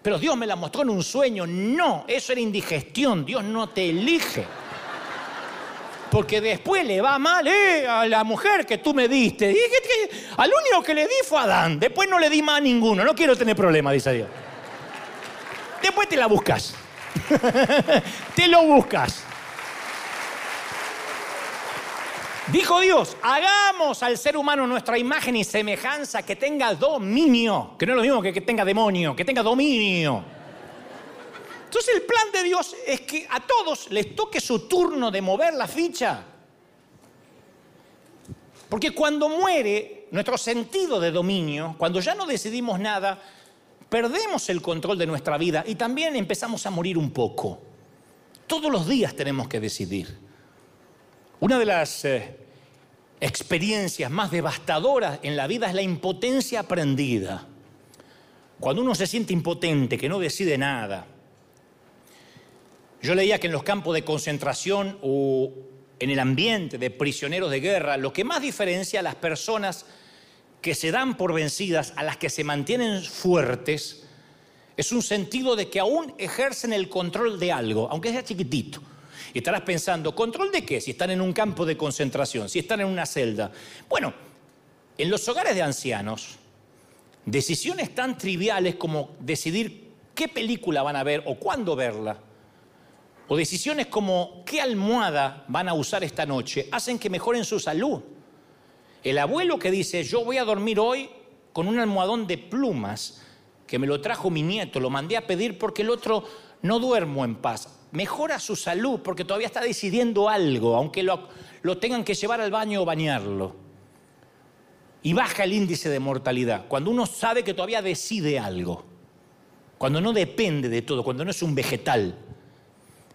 Pero Dios me la mostró en un sueño. No, eso era indigestión. Dios no te elige. Porque después le va mal eh, a la mujer que tú me diste. Y al único que le di fue a Adán. Después no le di más a ninguno. No quiero tener problemas, dice Dios. Después te la buscas. te lo buscas. Dijo Dios, hagamos al ser humano nuestra imagen y semejanza que tenga dominio, que no es lo mismo que que tenga demonio, que tenga dominio. Entonces el plan de Dios es que a todos les toque su turno de mover la ficha. Porque cuando muere nuestro sentido de dominio, cuando ya no decidimos nada, perdemos el control de nuestra vida y también empezamos a morir un poco. Todos los días tenemos que decidir. Una de las eh, experiencias más devastadoras en la vida es la impotencia aprendida. Cuando uno se siente impotente, que no decide nada. Yo leía que en los campos de concentración o en el ambiente de prisioneros de guerra, lo que más diferencia a las personas que se dan por vencidas, a las que se mantienen fuertes, es un sentido de que aún ejercen el control de algo, aunque sea chiquitito. Y estarás pensando, ¿control de qué? Si están en un campo de concentración, si están en una celda. Bueno, en los hogares de ancianos, decisiones tan triviales como decidir qué película van a ver o cuándo verla, o decisiones como qué almohada van a usar esta noche, hacen que mejoren su salud. El abuelo que dice, yo voy a dormir hoy con un almohadón de plumas que me lo trajo mi nieto, lo mandé a pedir porque el otro no duermo en paz. Mejora su salud porque todavía está decidiendo algo, aunque lo, lo tengan que llevar al baño o bañarlo. Y baja el índice de mortalidad, cuando uno sabe que todavía decide algo, cuando no depende de todo, cuando no es un vegetal.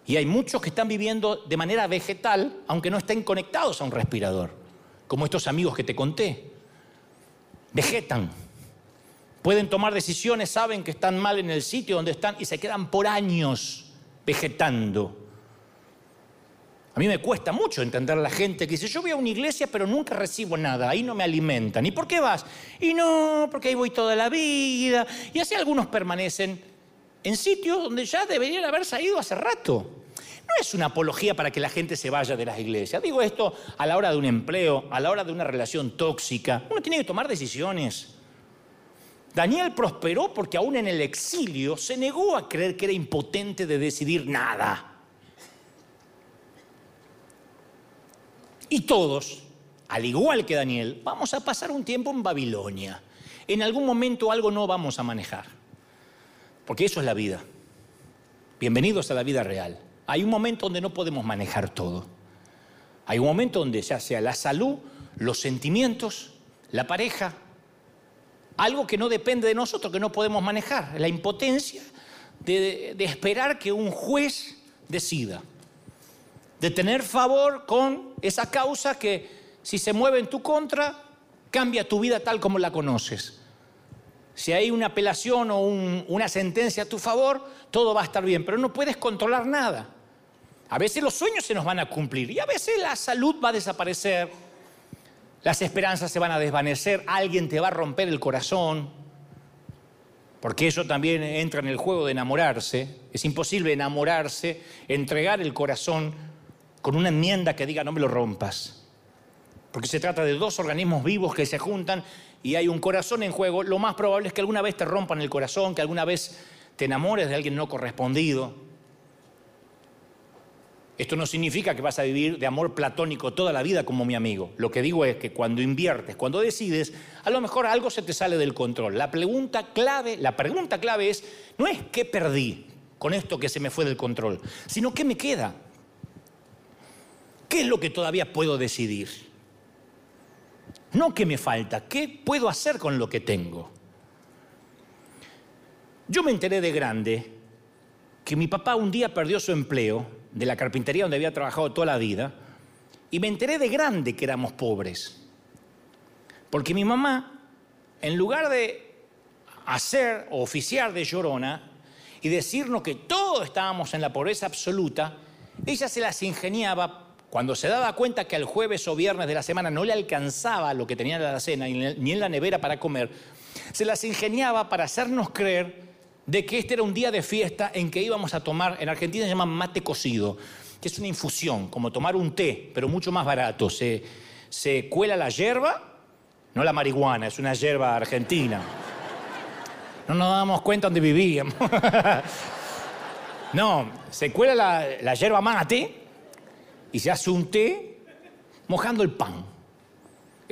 Y hay muchos que están viviendo de manera vegetal, aunque no estén conectados a un respirador, como estos amigos que te conté. Vegetan. Pueden tomar decisiones, saben que están mal en el sitio donde están y se quedan por años vegetando. A mí me cuesta mucho entender a la gente que dice, yo voy a una iglesia pero nunca recibo nada, ahí no me alimentan. ¿Y por qué vas? Y no, porque ahí voy toda la vida. Y así algunos permanecen en sitios donde ya deberían haberse ido hace rato. No es una apología para que la gente se vaya de las iglesias. Digo esto a la hora de un empleo, a la hora de una relación tóxica. Uno tiene que tomar decisiones. Daniel prosperó porque aún en el exilio se negó a creer que era impotente de decidir nada. Y todos, al igual que Daniel, vamos a pasar un tiempo en Babilonia. En algún momento algo no vamos a manejar. Porque eso es la vida. Bienvenidos a la vida real. Hay un momento donde no podemos manejar todo. Hay un momento donde ya sea la salud, los sentimientos, la pareja, algo que no depende de nosotros, que no podemos manejar, la impotencia de, de esperar que un juez decida, de tener favor con esa causa que si se mueve en tu contra, cambia tu vida tal como la conoces. Si hay una apelación o una sentencia a tu favor, todo va a estar bien, pero no puedes controlar nada. A veces los sueños se nos van a cumplir y a veces la salud va a desaparecer, las esperanzas se van a desvanecer, alguien te va a romper el corazón, porque eso también entra en el juego de enamorarse. Es imposible enamorarse, entregar el corazón con una enmienda que diga no me lo rompas. Porque se trata de dos organismos vivos que se juntan y hay un corazón en juego, lo más probable es que alguna vez te rompan el corazón, que alguna vez te enamores de alguien no correspondido. Esto no significa que vas a vivir de amor platónico toda la vida como mi amigo. Lo que digo es que cuando inviertes, cuando decides, a lo mejor algo se te sale del control. La pregunta clave, la pregunta clave es no es qué perdí con esto que se me fue del control, sino qué me queda. ¿Qué es lo que todavía puedo decidir? No qué me falta, qué puedo hacer con lo que tengo. Yo me enteré de grande que mi papá un día perdió su empleo de la carpintería donde había trabajado toda la vida y me enteré de grande que éramos pobres. Porque mi mamá, en lugar de hacer oficiar de llorona y decirnos que todos estábamos en la pobreza absoluta, ella se las ingeniaba cuando se daba cuenta que el jueves o viernes de la semana no le alcanzaba lo que tenía en la cena ni en la nevera para comer, se las ingeniaba para hacernos creer de que este era un día de fiesta en que íbamos a tomar, en Argentina se llama mate cocido, que es una infusión, como tomar un té, pero mucho más barato. Se, se cuela la hierba, no la marihuana, es una hierba argentina. No nos damos cuenta dónde vivíamos. no, se cuela la, la hierba mate y se hace un té mojando el pan.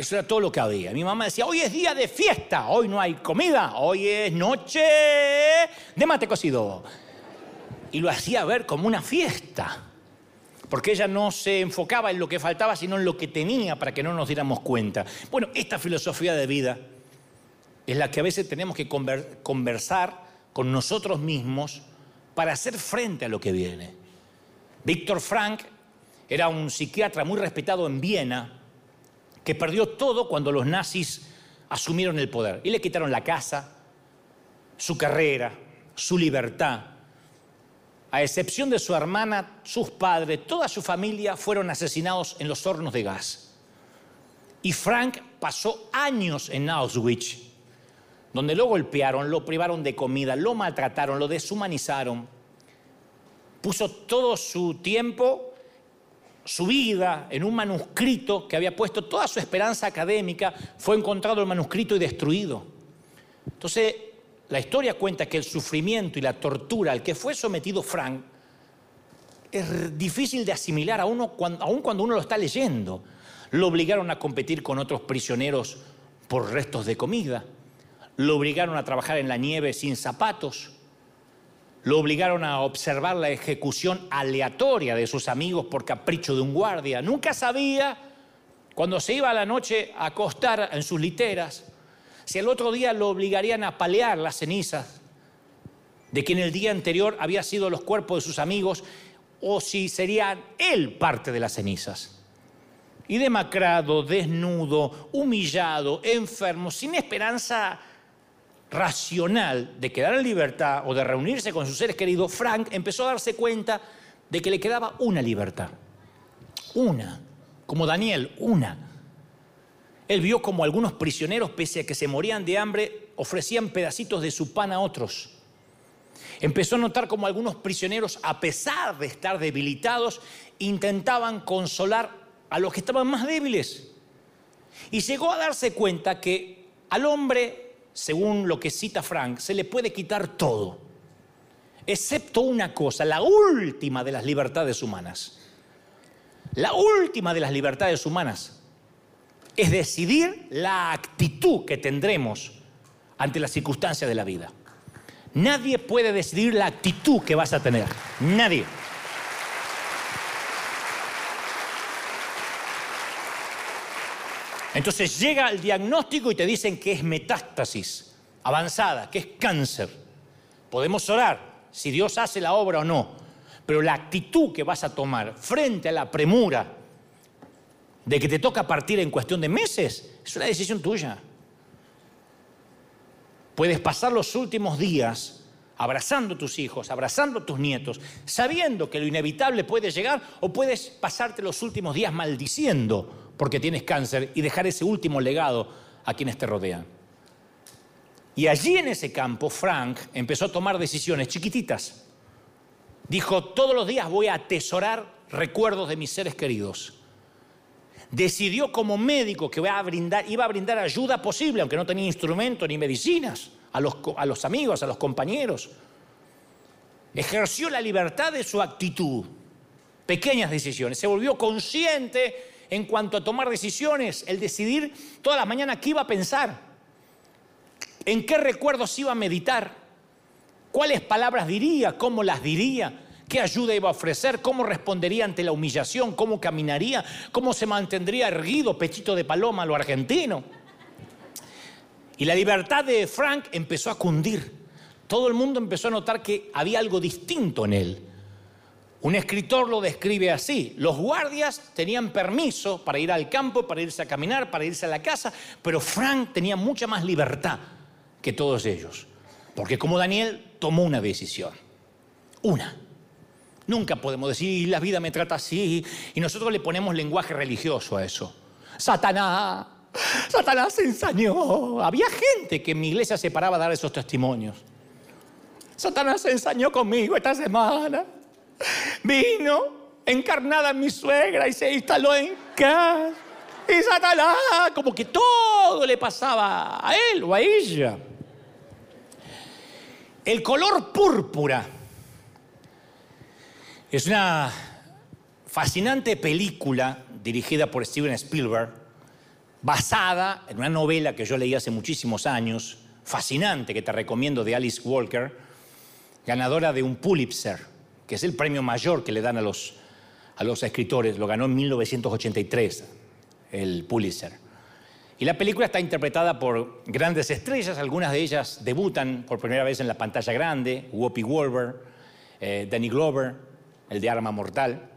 Eso era todo lo que había. Mi mamá decía, hoy es día de fiesta, hoy no hay comida, hoy es noche de mate cocido. Y lo hacía ver como una fiesta, porque ella no se enfocaba en lo que faltaba, sino en lo que tenía para que no nos diéramos cuenta. Bueno, esta filosofía de vida es la que a veces tenemos que conversar con nosotros mismos para hacer frente a lo que viene. Víctor Frank era un psiquiatra muy respetado en Viena, que perdió todo cuando los nazis asumieron el poder. Y le quitaron la casa, su carrera, su libertad. A excepción de su hermana, sus padres, toda su familia fueron asesinados en los hornos de gas. Y Frank pasó años en Auschwitz, donde lo golpearon, lo privaron de comida, lo maltrataron, lo deshumanizaron. Puso todo su tiempo su vida en un manuscrito que había puesto toda su esperanza académica, fue encontrado el manuscrito y destruido. Entonces, la historia cuenta que el sufrimiento y la tortura al que fue sometido Frank es difícil de asimilar a uno, aun cuando uno lo está leyendo. Lo obligaron a competir con otros prisioneros por restos de comida. lo obligaron a trabajar en la nieve sin zapatos, lo obligaron a observar la ejecución aleatoria de sus amigos por capricho de un guardia. Nunca sabía, cuando se iba a la noche a acostar en sus literas, si el otro día lo obligarían a palear las cenizas de que en el día anterior había sido los cuerpos de sus amigos o si serían él parte de las cenizas. Y demacrado, desnudo, humillado, enfermo, sin esperanza racional de quedar en libertad o de reunirse con sus seres queridos, Frank empezó a darse cuenta de que le quedaba una libertad. Una. Como Daniel, una. Él vio como algunos prisioneros, pese a que se morían de hambre, ofrecían pedacitos de su pan a otros. Empezó a notar como algunos prisioneros, a pesar de estar debilitados, intentaban consolar a los que estaban más débiles. Y llegó a darse cuenta que al hombre, según lo que cita Frank, se le puede quitar todo, excepto una cosa, la última de las libertades humanas. La última de las libertades humanas es decidir la actitud que tendremos ante las circunstancias de la vida. Nadie puede decidir la actitud que vas a tener. Nadie. Entonces llega el diagnóstico y te dicen que es metástasis avanzada, que es cáncer. Podemos orar si Dios hace la obra o no, pero la actitud que vas a tomar frente a la premura de que te toca partir en cuestión de meses es una decisión tuya. Puedes pasar los últimos días abrazando tus hijos, abrazando tus nietos, sabiendo que lo inevitable puede llegar, o puedes pasarte los últimos días maldiciendo porque tienes cáncer y dejar ese último legado a quienes te rodean. Y allí en ese campo, Frank empezó a tomar decisiones chiquititas. Dijo, todos los días voy a atesorar recuerdos de mis seres queridos decidió como médico que iba a brindar, iba a brindar ayuda posible, aunque no tenía instrumentos ni medicinas, a los, a los amigos, a los compañeros. Ejerció la libertad de su actitud, pequeñas decisiones. Se volvió consciente en cuanto a tomar decisiones, el decidir todas las mañanas qué iba a pensar, en qué recuerdos iba a meditar, cuáles palabras diría, cómo las diría ¿Qué ayuda iba a ofrecer? ¿Cómo respondería ante la humillación? ¿Cómo caminaría? ¿Cómo se mantendría erguido, pechito de paloma lo argentino? Y la libertad de Frank empezó a cundir. Todo el mundo empezó a notar que había algo distinto en él. Un escritor lo describe así. Los guardias tenían permiso para ir al campo, para irse a caminar, para irse a la casa, pero Frank tenía mucha más libertad que todos ellos. Porque como Daniel tomó una decisión. Una. Nunca podemos decir, la vida me trata así, y nosotros le ponemos lenguaje religioso a eso. Satanás, Satanás ensañó. Había gente que en mi iglesia se paraba a dar esos testimonios. Satanás ensañó conmigo esta semana. Vino encarnada en mi suegra y se instaló en casa. Y Satanás, como que todo le pasaba a él o a ella. El color púrpura es una fascinante película dirigida por Steven Spielberg, basada en una novela que yo leí hace muchísimos años, fascinante, que te recomiendo, de Alice Walker, ganadora de un Pulitzer, que es el premio mayor que le dan a los, a los escritores. Lo ganó en 1983, el Pulitzer. Y la película está interpretada por grandes estrellas, algunas de ellas debutan por primera vez en la pantalla grande, Whoopi Goldberg, eh, Danny Glover, el de Arma Mortal,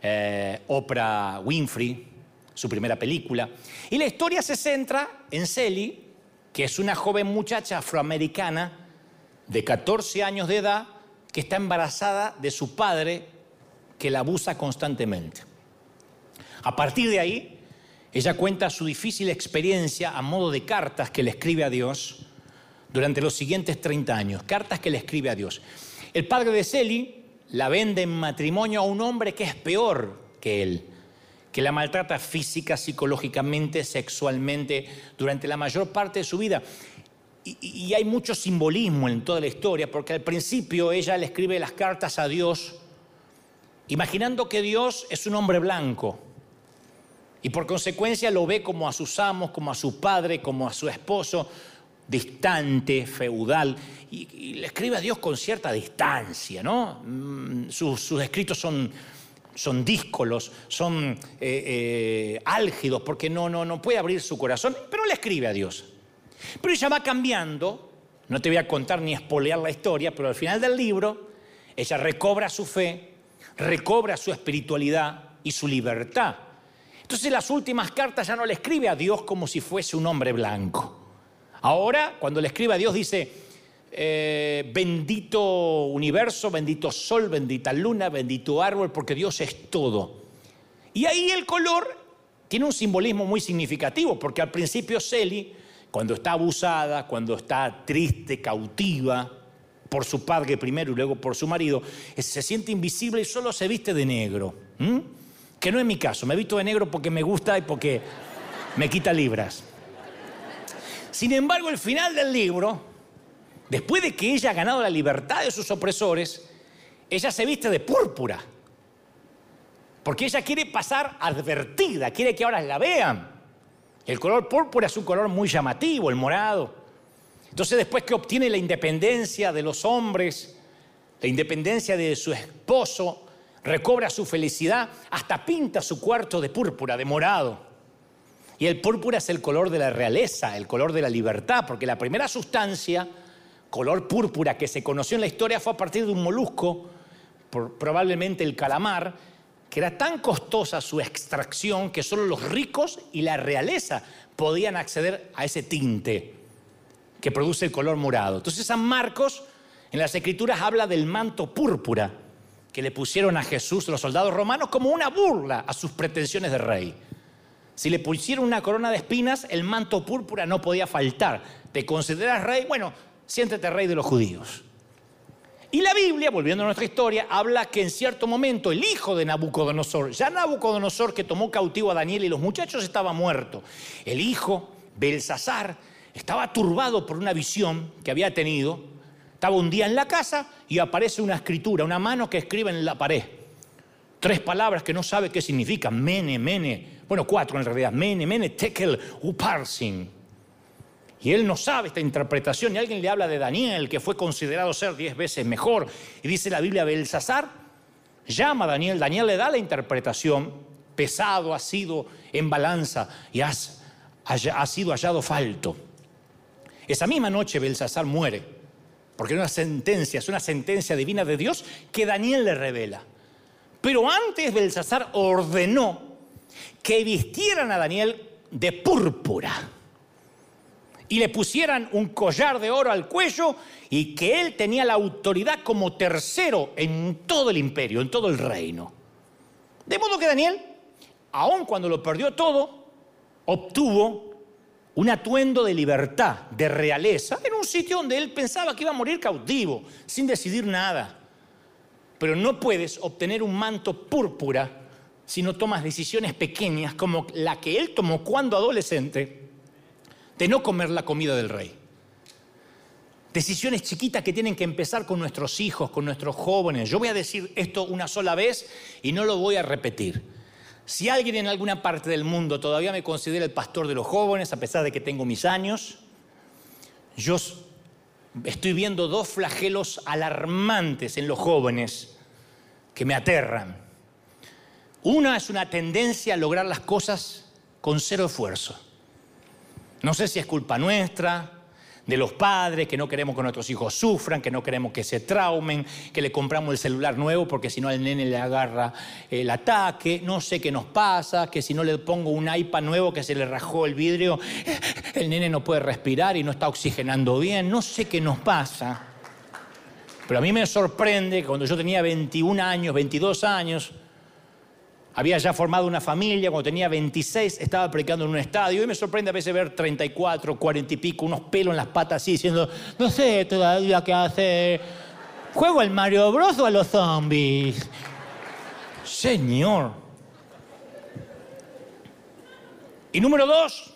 eh, Oprah Winfrey, su primera película. Y la historia se centra en Sally, que es una joven muchacha afroamericana de 14 años de edad que está embarazada de su padre que la abusa constantemente. A partir de ahí, ella cuenta su difícil experiencia a modo de cartas que le escribe a Dios durante los siguientes 30 años, cartas que le escribe a Dios. El padre de Sally la vende en matrimonio a un hombre que es peor que él, que la maltrata física, psicológicamente, sexualmente durante la mayor parte de su vida. Y, hay mucho simbolismo en toda la historia, porque al principio ella le escribe las cartas a Dios, imaginando que Dios es un hombre blanco, y por consecuencia lo ve como a sus amos, como a su padre, como a su esposo, distante, feudal, y, le escribe a Dios con cierta distancia, ¿no? Mm, sus, escritos son, son díscolos, son eh, eh, álgidos, porque no, no, no puede abrir su corazón, pero le escribe a Dios. Pero ella va cambiando, no te voy a contar ni espolear la historia, pero al final del libro, ella recobra su fe, recobra su espiritualidad y su libertad. Entonces las últimas cartas ya no le escribe a Dios como si fuese un hombre blanco. Ahora, cuando le escribe a Dios, dice, eh, bendito universo, bendito sol, bendita luna, bendito árbol, porque Dios es todo. Y ahí el color tiene un simbolismo muy significativo, porque al principio Celi, cuando está abusada, cuando está triste, cautiva, por su padre primero y luego por su marido, se siente invisible y solo se viste de negro que no es mi caso, me visto de negro porque me gusta y porque me quita libras. Sin embargo, el final del libro, después de que ella ha ganado la libertad de sus opresores, ella se viste de púrpura. Porque ella quiere pasar advertida, quiere que ahora la vean. El color púrpura es un color muy llamativo, el morado. Entonces después que obtiene la independencia de los hombres, la independencia de su esposo, recobra su felicidad, hasta pinta su cuarto de púrpura, de morado. Y el púrpura es el color de la realeza, el color de la libertad, porque la primera sustancia, color púrpura, que se conoció en la historia fue a partir de un molusco, probablemente el calamar, que era tan costosa su extracción que solo los ricos y la realeza podían acceder a ese tinte que produce el color morado. Entonces San Marcos en las escrituras habla del manto púrpura que le pusieron a Jesús los soldados romanos como una burla a sus pretensiones de rey. Si le pusieron una corona de espinas, el manto púrpura no podía faltar. ¿Te consideras rey? Bueno, siéntete rey de los judíos. Y la Biblia, volviendo a nuestra historia, habla que en cierto momento el hijo de Nabucodonosor, ya Nabucodonosor que tomó cautivo a Daniel y los muchachos estaba muerto, el hijo, Belsasar, estaba turbado por una visión que había tenido estaba un día en la casa y aparece una escritura, una mano que escribe en la pared. Tres palabras que no sabe qué significan. Mene, mene. Bueno, cuatro en realidad. Mene, mene, tekel, uparsin. Y él no sabe esta interpretación. Y alguien le habla de Daniel, que fue considerado ser diez veces mejor. Y dice la Biblia, Belsasar llama a Daniel. Daniel le da la interpretación. Pesado ha sido en balanza y has, ha sido hallado falto. Esa misma noche Belsasar muere. Porque es una sentencia, es una sentencia divina de Dios que Daniel le revela. Pero antes Belsasar ordenó que vistieran a Daniel de púrpura y le pusieran un collar de oro al cuello y que él tenía la autoridad como tercero en todo el imperio, en todo el reino. De modo que Daniel, aun cuando lo perdió todo, obtuvo un atuendo de libertad, de realeza, en un sitio donde él pensaba que iba a morir cautivo, sin decidir nada. Pero no puedes obtener un manto púrpura si no tomas decisiones pequeñas como la que él tomó cuando adolescente de no comer la comida del rey. Decisiones chiquitas que tienen que empezar con nuestros hijos, con nuestros jóvenes. Yo voy a decir esto una sola vez y no lo voy a repetir. Si alguien en alguna parte del mundo todavía me considera el pastor de los jóvenes, a pesar de que tengo mis años, yo estoy viendo dos flagelos alarmantes en los jóvenes que me aterran. Una es una tendencia a lograr las cosas con cero esfuerzo. No sé si es culpa nuestra, de los padres, que no queremos que nuestros hijos sufran, que no queremos que se traumen, que le compramos el celular nuevo porque si no al nene le agarra el ataque, no sé qué nos pasa, que si no le pongo un iPad nuevo que se le rajó el vidrio, el nene no puede respirar y no está oxigenando bien, no sé qué nos pasa. Pero a mí me sorprende que cuando yo tenía 21 años, 22 años, había ya formado una familia, cuando tenía 26 estaba predicando en un estadio y me sorprende a veces ver 34, 40 y pico, unos pelos en las patas así, diciendo, no sé todavía qué hacer. ¿Juego al Mario Bros o a los zombies? Señor. Y número dos,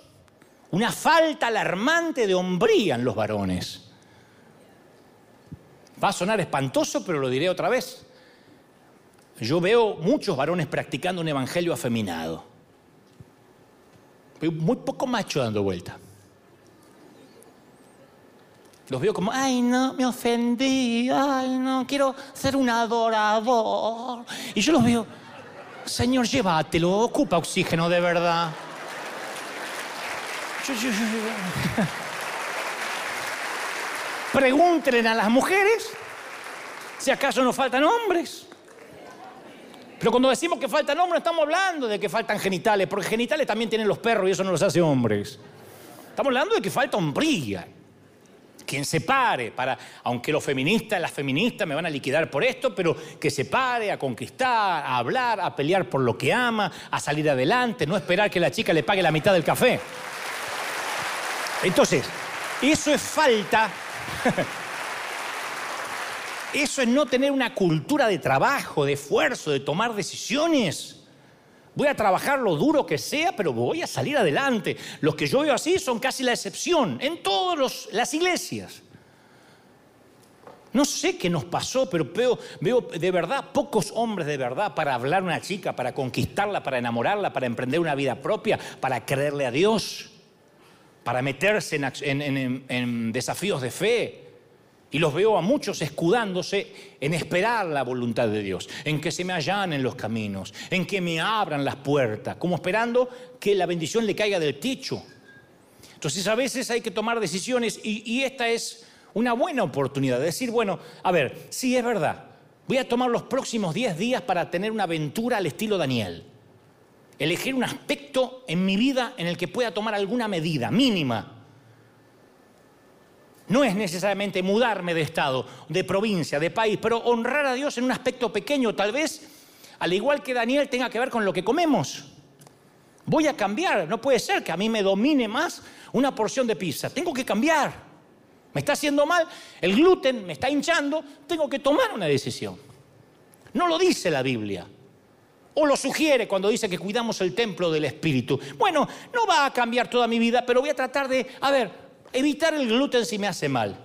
una falta alarmante de hombría en los varones. Va a sonar espantoso, pero lo diré otra vez yo veo muchos varones practicando un evangelio afeminado. Muy poco macho dando vuelta. Los veo como, ay, no, me ofendí, ay, no, quiero ser un adorador. Y yo los veo, Señor, llévatelo, ocupa oxígeno de verdad. Pregúntenle a las mujeres si acaso nos faltan hombres. Pero cuando decimos que faltan hombres, no estamos hablando de que faltan genitales, porque genitales también tienen los perros y eso no los hace hombres. Estamos hablando de que falta hombría. Quien se pare para, aunque los feministas, las feministas me van a liquidar por esto, pero que se pare a conquistar, a hablar, a pelear por lo que ama, a salir adelante, no esperar que la chica le pague la mitad del café. Entonces, eso es falta. Eso es no tener una cultura de trabajo, de esfuerzo, de tomar decisiones. Voy a trabajar lo duro que sea, pero voy a salir adelante. Los que yo veo así son casi la excepción en todas las iglesias. No sé qué nos pasó, pero veo, veo, de verdad pocos hombres de verdad para hablar a una chica, para conquistarla, para enamorarla, para emprender una vida propia, para creerle a Dios para meterse en, desafíos de fe. Y los veo a muchos escudándose en esperar la voluntad de Dios, en que se me allanen los caminos, en que me abran las puertas, como esperando que la bendición le caiga del techo. Entonces a veces hay que tomar decisiones y, y esta es una buena oportunidad de decir, bueno, a ver, sí es verdad, voy a tomar los próximos 10 días para tener una aventura al estilo Daniel elegir un aspecto en mi vida en el que pueda tomar alguna medida mínima. No es necesariamente mudarme de estado, de provincia, de país, pero honrar a Dios en un aspecto pequeño, tal vez, al igual que Daniel, tenga que ver con lo que comemos. Voy a cambiar, no puede ser que a mí me domine más una porción de pizza, tengo que cambiar. Me está haciendo mal, el gluten me está hinchando, tengo que tomar una decisión. No lo dice la Biblia o lo sugiere cuando dice que cuidamos el templo del Espíritu. Bueno, no va a cambiar toda mi vida, pero voy a tratar de, a ver, evitar el gluten si me hace mal.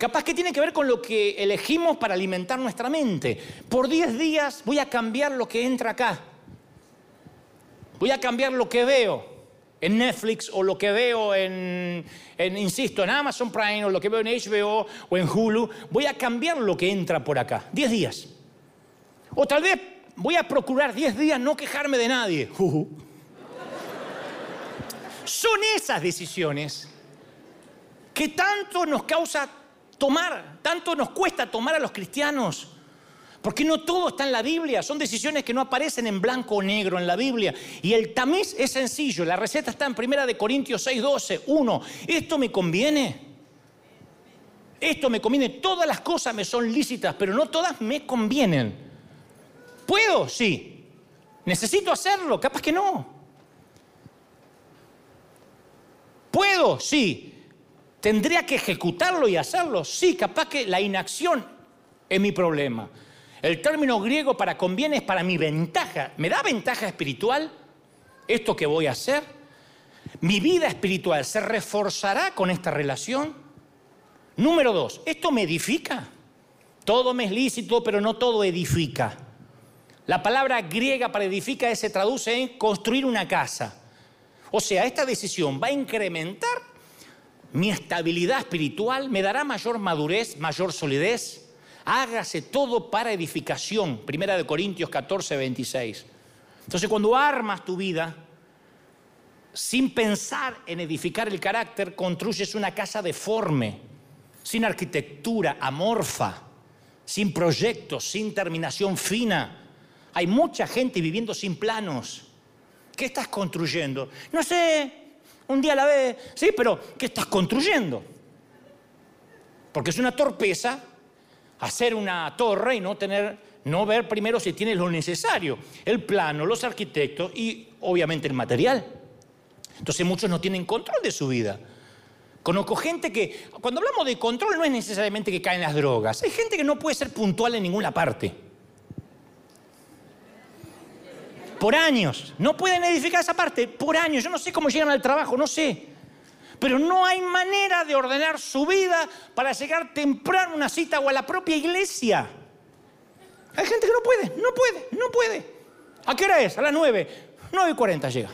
Capaz que tiene que ver con lo que elegimos para alimentar nuestra mente. Por 10 días voy a cambiar lo que entra acá. Voy a cambiar lo que veo en Netflix o lo que veo en, insisto, en Amazon Prime o lo que veo en HBO o en Hulu. Voy a cambiar lo que entra por acá. 10 días. O tal vez voy a procurar 10 días no quejarme de nadie. Son esas decisiones que tanto nos causa tomar, tanto nos cuesta tomar a los cristianos. Porque no todo está en la Biblia, son decisiones que no aparecen en blanco o negro en la Biblia. Y el tamiz es sencillo, la receta está en 1 de Corintios 6, 12. Uno, esto me conviene. Esto me conviene, todas las cosas me son lícitas, pero no todas me convienen. ¿Puedo? Sí. ¿Necesito hacerlo? Capaz que no. ¿Puedo? Sí. ¿Tendría que ejecutarlo y hacerlo? Sí, capaz que la inacción es mi problema. El término griego para conviene es para mi ventaja. ¿Me da ventaja espiritual esto que voy a hacer? ¿Mi vida espiritual se reforzará con esta relación? Número dos, ¿esto me edifica? Todo me es lícito, pero no todo edifica. La palabra griega para edificar se traduce en construir una casa. O sea, esta decisión va a incrementar mi estabilidad espiritual, me dará mayor madurez, mayor solidez. Hágase todo para edificación. Primera de Corintios 14, 26. Entonces, cuando armas tu vida, sin pensar en edificar el carácter, construyes una casa deforme, sin arquitectura, amorfa, sin proyectos, sin terminación fina. Hay mucha gente viviendo sin planos. ¿Qué estás construyendo? No sé, un día a la vez. Sí, pero ¿qué estás construyendo? Porque es una torpeza hacer una torre y no tener, no ver primero si tienes lo necesario, el plano, los arquitectos y obviamente el material. Entonces muchos no tienen control de su vida. Conozco gente que, cuando hablamos de control, no es necesariamente que caen las drogas. Hay gente que no puede ser puntual en ninguna parte. Por años. No pueden edificar esa parte por años. Yo no sé cómo llegan al trabajo, no sé. Pero no hay manera de ordenar su vida para llegar temprano a una cita o a la propia iglesia. Hay gente que no puede, no puede, no puede. ¿A qué hora es? A las 9. 9 y 40 llega.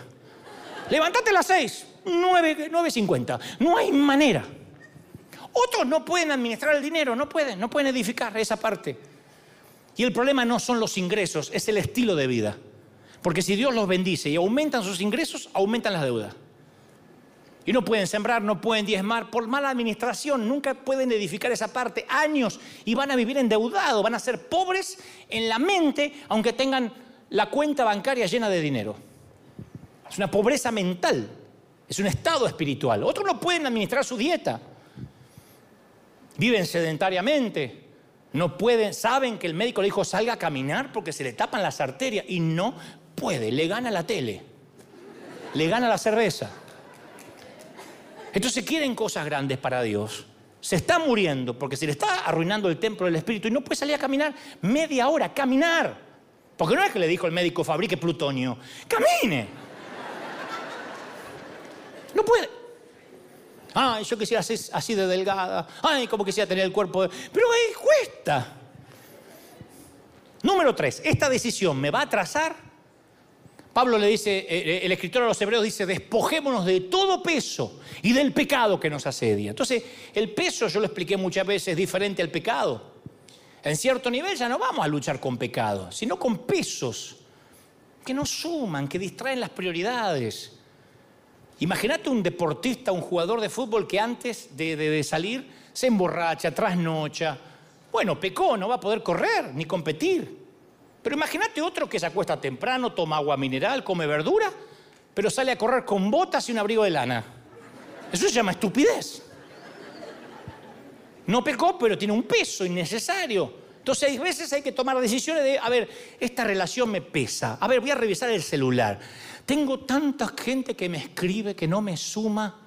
Levántate a las 6. 9, 9.50. No hay manera. Otros no pueden administrar el dinero, no pueden, no pueden edificar esa parte. Y el problema no son los ingresos, es el estilo de vida. Porque si Dios los bendice y aumentan sus ingresos, aumentan las deudas. Y no pueden sembrar, no pueden diezmar. Por mala administración, nunca pueden edificar esa parte. Años y van a vivir endeudados, van a ser pobres en la mente, aunque tengan la cuenta bancaria llena de dinero. Es una pobreza mental, es un estado espiritual. Otros no pueden administrar su dieta. Viven sedentariamente, no pueden, saben que el médico le dijo salga a caminar porque se le tapan las arterias y no puede, le gana la tele, le gana la cerveza. Entonces quieren cosas grandes para Dios. Se está muriendo porque se le está arruinando el templo del Espíritu y no puede salir a caminar media hora, caminar. Porque no es que le dijo el médico fabrique plutonio, camine. No puede. Ay, yo quisiera ser así de delgada. Ay, como quisiera tener el cuerpo de... Pero ahí cuesta. Número tres, esta decisión me va a atrasar Pablo le dice, eh, eh, el escritor a los hebreos dice, despojémonos de todo peso y del pecado que nos asedia. Entonces, el peso, yo lo expliqué muchas veces, es diferente al pecado. En cierto nivel ya no vamos a luchar con pecado, sino con pesos que nos suman, que distraen las prioridades. Imagínate un deportista, un jugador de fútbol que antes de, de salir se emborracha, trasnocha. Bueno, pecó, no va a poder correr ni competir. Pero imagínate otro que se acuesta temprano, toma agua mineral, come verdura, pero sale a correr con botas y un abrigo de lana. Eso se llama estupidez. No pecó, pero tiene un peso innecesario. Entonces, hay veces hay que tomar decisiones de, a ver, esta relación me pesa. A ver, voy a revisar el celular. Tengo tanta gente que me escribe que no me suma.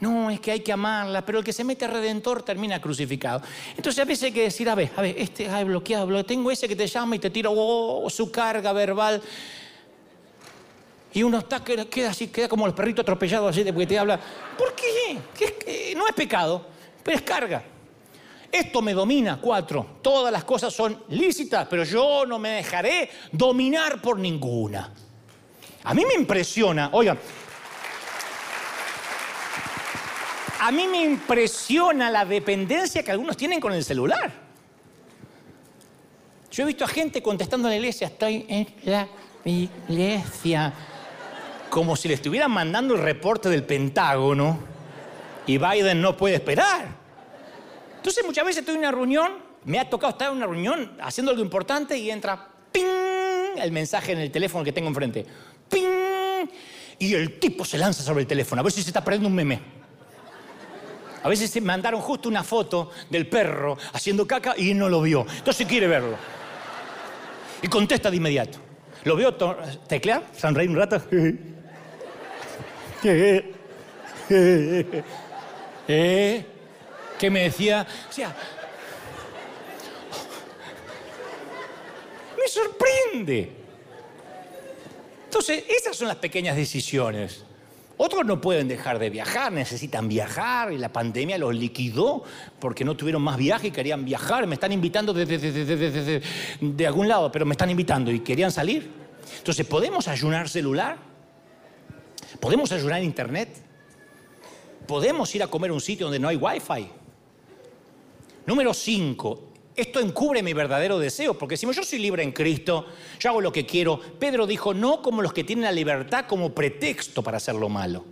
No, es que hay que amarla, pero el que se mete a redentor termina crucificado. Entonces a veces hay que decir, a ver, a ver, este hay bloqueado, tengo ese que te llama y te tira oh, su carga verbal. Y uno está, queda así, queda como el perrito atropellado así de porque te habla. ¿Por qué? ¿Qué no es pecado, pero es carga. Esto me domina, cuatro. Todas las cosas son lícitas, pero yo no me dejaré dominar por ninguna. A mí me impresiona, oigan, A mí me impresiona la dependencia que algunos tienen con el celular. Yo he visto a gente contestando en la iglesia, estoy en la iglesia, como si le estuvieran mandando el reporte del Pentágono y Biden no puede esperar. Entonces muchas veces estoy en una reunión, me ha tocado estar en una reunión haciendo algo importante y entra ¡ping! el mensaje en el teléfono que tengo enfrente. ¡Ping! Y el tipo se lanza sobre el teléfono, a ver si se está perdiendo un meme. A veces se mandaron justo una foto del perro haciendo caca y no lo vio. Entonces quiere verlo. Y contesta de inmediato. Lo veo teclear, sonreír un rato. ¿Eh? ¿Qué me decía? O sea, me sorprende. Entonces, esas son las pequeñas decisiones. Otros no pueden dejar de viajar, necesitan viajar y la pandemia los liquidó porque no tuvieron más viaje y querían viajar. Me están invitando de, de, algún lado, pero me están invitando y querían salir. Entonces, ¿podemos ayunar celular? ¿Podemos ayunar internet? ¿Podemos ir a comer a un sitio donde no hay wifi? Número 5. Esto encubre mi verdadero deseo, porque si yo soy libre en Cristo, yo hago lo que quiero. Pedro dijo, no como los que tienen la libertad como pretexto para hacer lo malo.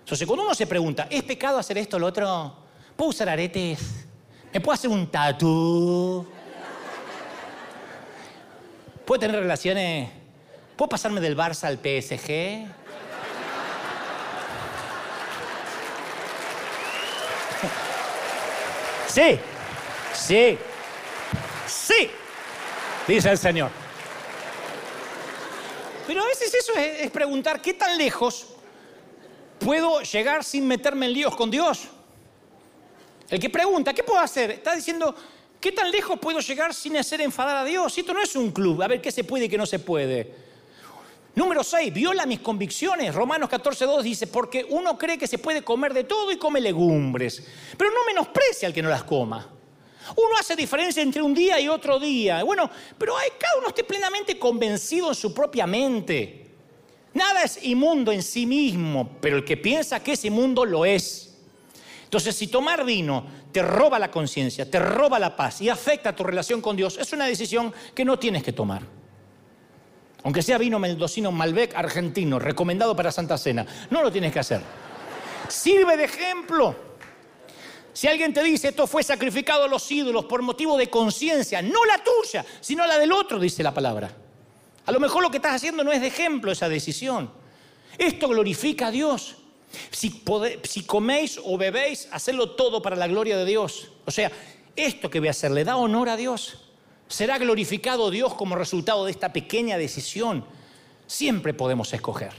Entonces, cuando uno se pregunta, ¿es pecado hacer esto o lo otro? ¿Puedo usar aretes? ¿Me puedo hacer un tatu? ¿Puedo tener relaciones? ¿Puedo pasarme del Barça al PSG? Sí, sí. Dice el Señor. Pero a veces eso es, preguntar, ¿qué tan lejos puedo llegar sin meterme en líos con Dios? El que pregunta, ¿qué puedo hacer? Está diciendo, ¿qué tan lejos puedo llegar sin hacer enfadar a Dios? Esto no es un club, a ver qué se puede y qué no se puede. Número 6, viola mis convicciones. Romanos 14, 2 dice, porque uno cree que se puede comer de todo y come legumbres, pero no menosprecia al que no las coma. Uno hace diferencia entre un día y otro día. Bueno, pero hay, cada uno esté plenamente convencido en su propia mente. Nada es inmundo en sí mismo, pero el que piensa que es inmundo lo es. Entonces, si tomar vino te roba la conciencia, te roba la paz y afecta tu relación con Dios, es una decisión que no tienes que tomar. Aunque sea vino mendocino Malbec argentino, recomendado para Santa Cena, no lo tienes que hacer. Sirve de ejemplo. Si alguien te dice esto fue sacrificado a los ídolos por motivo de conciencia, no la tuya, sino la del otro, dice la palabra. A lo mejor lo que estás haciendo no es de ejemplo esa decisión. Esto glorifica a Dios. Si, coméis o bebéis, hacedlo todo para la gloria de Dios. O sea, esto que voy a hacer le da honor a Dios. Será glorificado Dios como resultado de esta pequeña decisión. Siempre podemos escoger.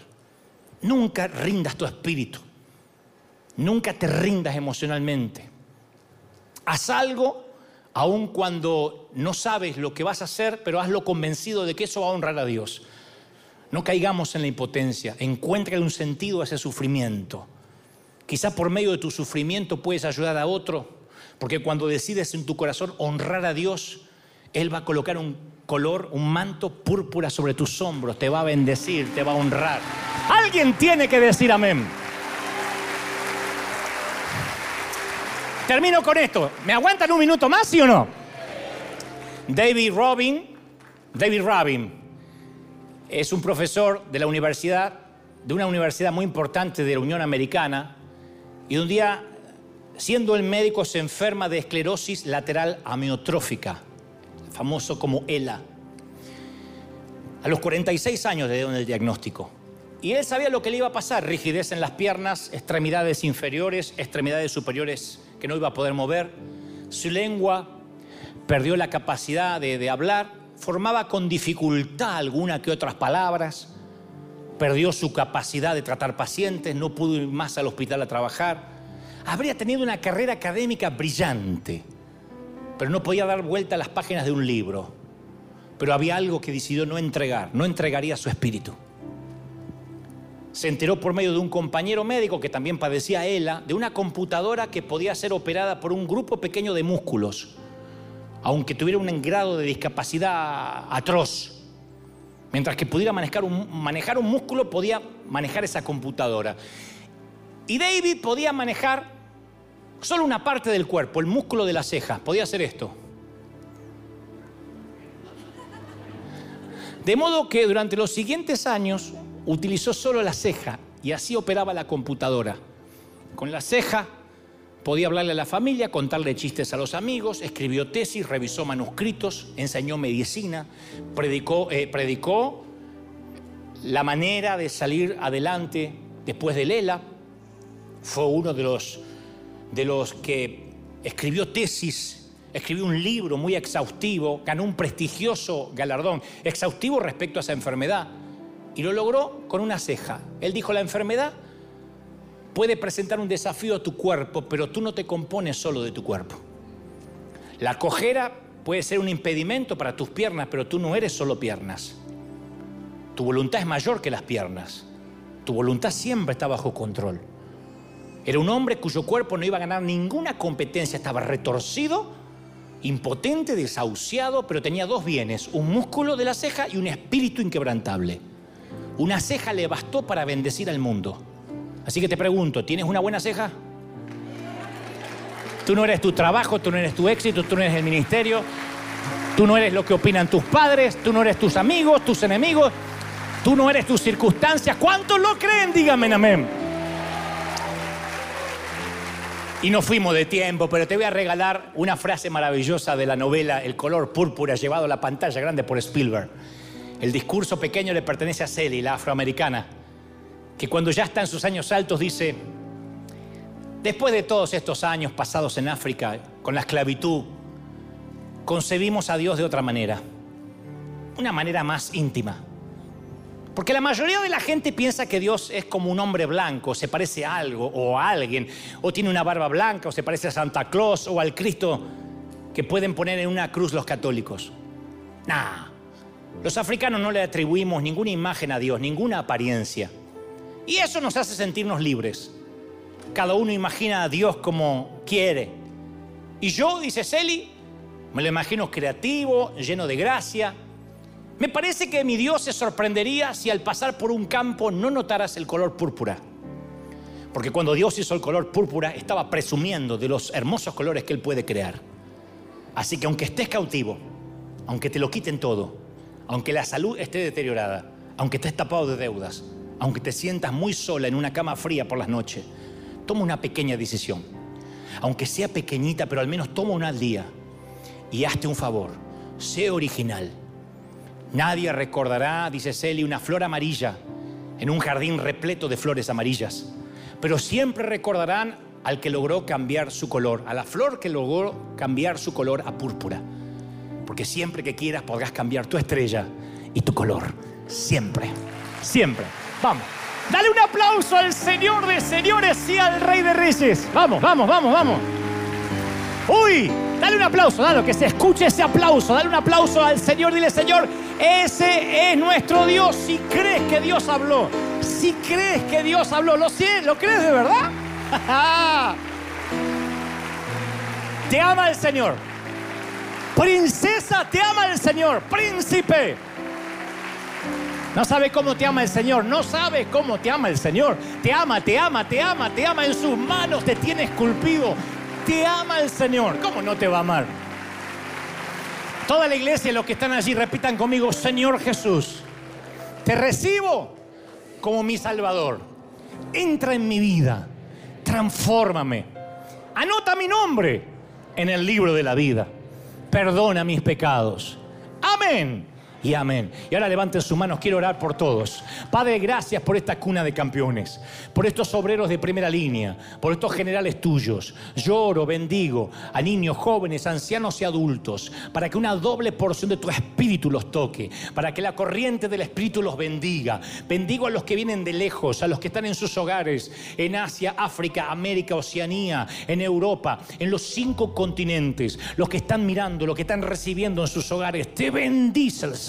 Nunca rindas tu espíritu. Nunca te rindas emocionalmente. Haz algo aun cuando no sabes lo que vas a hacer, pero hazlo convencido de que eso va a honrar a Dios. No caigamos en la impotencia. Encuentra un sentido a ese sufrimiento. Quizá por medio de tu sufrimiento puedes ayudar a otro, porque cuando decides en tu corazón honrar a Dios, Él va a colocar un color, un manto púrpura sobre tus hombros, te va a bendecir, te va a honrar. Alguien tiene que decir amén. Termino con esto. ¿Me aguantan un minuto más, sí o no? David Robin, David Robin, es un profesor de la universidad, de una universidad muy importante de la Unión Americana, y un día, siendo el médico, se enferma de esclerosis lateral amiotrófica, famoso como ELA. A los 46 años le dieron el diagnóstico. Y él sabía lo que le iba a pasar, rigidez en las piernas, extremidades inferiores, extremidades superiores que no iba a poder mover. Su lengua perdió la capacidad de, hablar formaba con dificultad alguna que otras palabras, perdió su capacidad de tratar pacientes, no pudo ir más al hospital a trabajar. Habría tenido una carrera académica brillante, pero no podía dar vuelta a las páginas de un libro. Pero había algo que decidió no entregar, no entregaría su espíritu. Se enteró por medio de un compañero médico que también padecía ELA, de una computadora que podía ser operada por un grupo pequeño de músculos aunque tuviera un grado de discapacidad atroz. Mientras que pudiera manejar un, manejar un músculo, podía manejar esa computadora. Y David podía manejar solo una parte del cuerpo, el músculo de la ceja. Podía hacer esto. De modo que durante los siguientes años utilizó solo la ceja y así operaba la computadora. Con la ceja Podía hablarle a la familia, contarle chistes a los amigos, escribió tesis, revisó manuscritos, enseñó medicina, predicó, eh, predicó la manera de salir adelante después de Lela. Fue uno de los, de los que escribió tesis, escribió un libro muy exhaustivo, ganó un prestigioso galardón, exhaustivo respecto a esa enfermedad, y lo logró con una ceja. Él dijo, la enfermedad puede presentar un desafío a tu cuerpo, pero tú no te compones solo de tu cuerpo. La cojera puede ser un impedimento para tus piernas, pero tú no eres solo piernas. Tu voluntad es mayor que las piernas. Tu voluntad siempre está bajo control. Era un hombre cuyo cuerpo no iba a ganar ninguna competencia, estaba retorcido, impotente, desahuciado, pero tenía dos bienes, un músculo de la ceja y un espíritu inquebrantable. Una ceja le bastó para bendecir al mundo. Así que te pregunto, ¿tienes una buena ceja? Tú no eres tu trabajo, tú no eres tu éxito, tú no eres el ministerio, tú no eres lo que opinan tus padres, tú no eres tus amigos, tus enemigos, tú no eres tus circunstancias. ¿Cuántos lo creen? Díganme amén. Y no fuimos de tiempo, pero te voy a regalar una frase maravillosa de la novela El color púrpura llevado a la pantalla grande por Spielberg. El discurso pequeño le pertenece a Sally, la afroamericana que cuando ya está en sus años altos dice, después de todos estos años pasados en África con la esclavitud, concebimos a Dios de otra manera, una manera más íntima. Porque la mayoría de la gente piensa que Dios es como un hombre blanco, se parece a algo o a alguien, o tiene una barba blanca, o se parece a Santa Claus o al Cristo que pueden poner en una cruz los católicos. Nah, los africanos no le atribuimos ninguna imagen a Dios, ninguna apariencia. Y eso nos hace sentirnos libres. Cada uno imagina a Dios como quiere. Y yo, dice Celi, me lo imagino creativo, lleno de gracia. Me parece que mi Dios se sorprendería si al pasar por un campo no notaras el color púrpura. Porque cuando Dios hizo el color púrpura, estaba presumiendo de los hermosos colores que Él puede crear. Así que aunque estés cautivo, aunque te lo quiten todo, aunque la salud esté deteriorada, aunque estés tapado de deudas, aunque te sientas muy sola en una cama fría por las noches, toma una pequeña decisión. Aunque sea pequeñita, pero al menos toma una al día y hazte un favor. Sé original. Nadie recordará, dice Celi, una flor amarilla en un jardín repleto de flores amarillas. Pero siempre recordarán al que logró cambiar su color, a la flor que logró cambiar su color a púrpura. Porque siempre que quieras podrás cambiar tu estrella y tu color. Siempre, siempre. Vamos. Dale un aplauso al Señor de señores y al Rey de Reyes. Vamos, vamos, vamos, vamos. Uy, dale un aplauso, dale, que se escuche ese aplauso. Dale un aplauso al Señor. Dile, Señor, ese es nuestro Dios. Si crees que Dios habló, si crees que Dios habló, ¿lo, ¿lo crees de verdad? te ama el Señor. Princesa, te ama el Señor. Príncipe. No sabe cómo te ama el Señor, no sabe cómo te ama el Señor. Te ama, te ama, te ama, te ama en sus manos, te tiene esculpido. Te ama el Señor. ¿Cómo no te va a amar? Toda la iglesia, los que están allí, repitan conmigo, Señor Jesús, te recibo como mi Salvador. Entra en mi vida, transfórmame. Anota mi nombre en el libro de la vida. Perdona mis pecados. Amén y amén. Y ahora levanten sus manos, quiero orar por todos. Padre, gracias por esta cuna de campeones, por estos obreros de primera línea, por estos generales tuyos. Lloro, bendigo a niños, jóvenes, ancianos y adultos, para que una doble porción de tu espíritu los toque, para que la corriente del espíritu los bendiga. Bendigo a los que vienen de lejos, a los que están en sus hogares, en Asia, África, América, Oceanía, en Europa, en los cinco continentes, los que están mirando, los que están recibiendo en sus hogares. Te bendice el Señor.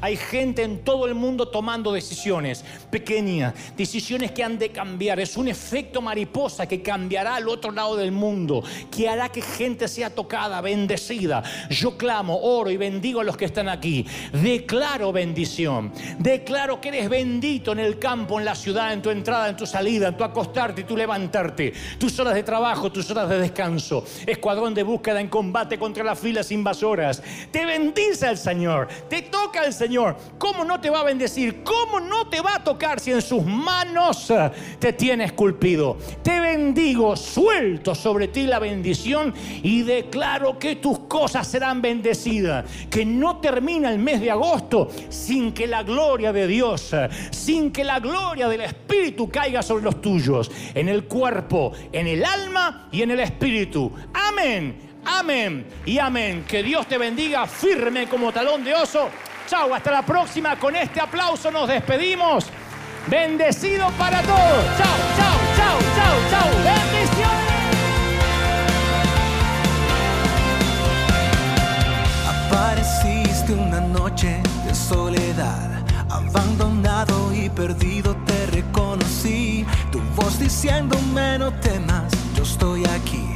Hay gente en todo el mundo tomando decisiones pequeñas, decisiones que han de cambiar. Es un efecto mariposa que cambiará al otro lado del mundo, que hará que gente sea tocada, bendecida. Yo clamo, oro y bendigo a los que están aquí. Declaro bendición. Declaro que eres bendito en el campo, en la ciudad, en tu entrada, en tu salida, en tu acostarte tu levantarte. Tus horas de trabajo, tus horas de descanso. Escuadrón de búsqueda en combate contra las filas invasoras. Te bendice el Señor toca el Señor, ¿cómo no te va a bendecir? ¿Cómo no te va a tocar si en sus manos eh, te tiene esculpido? Te bendigo, suelto sobre ti la bendición y declaro que tus cosas serán bendecidas. Que no termina el mes de agosto sin que la gloria de Dios, eh, sin que la gloria del Espíritu caiga sobre los tuyos, en el cuerpo, en el alma y en el espíritu. Amén Amén y amén. Que Dios te bendiga firme como talón de oso. Chau, hasta la próxima. Con este aplauso nos despedimos. Bendecido para todos. Chau, chau, chau, chau, chau. Bendiciones. Apareciste una noche de soledad, abandonado y perdido te reconocí. Tu voz diciéndome no temas, yo estoy aquí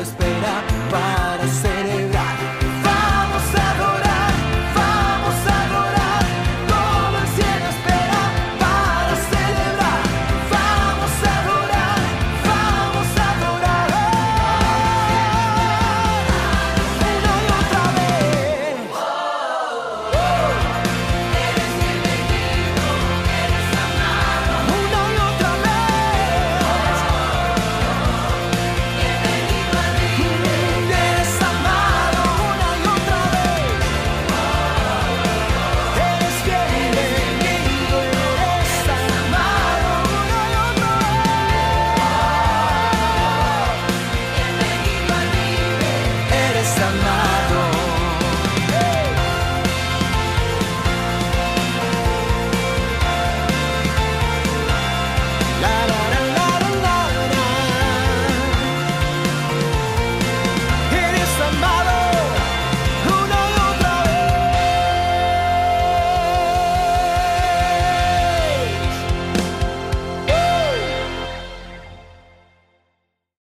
espera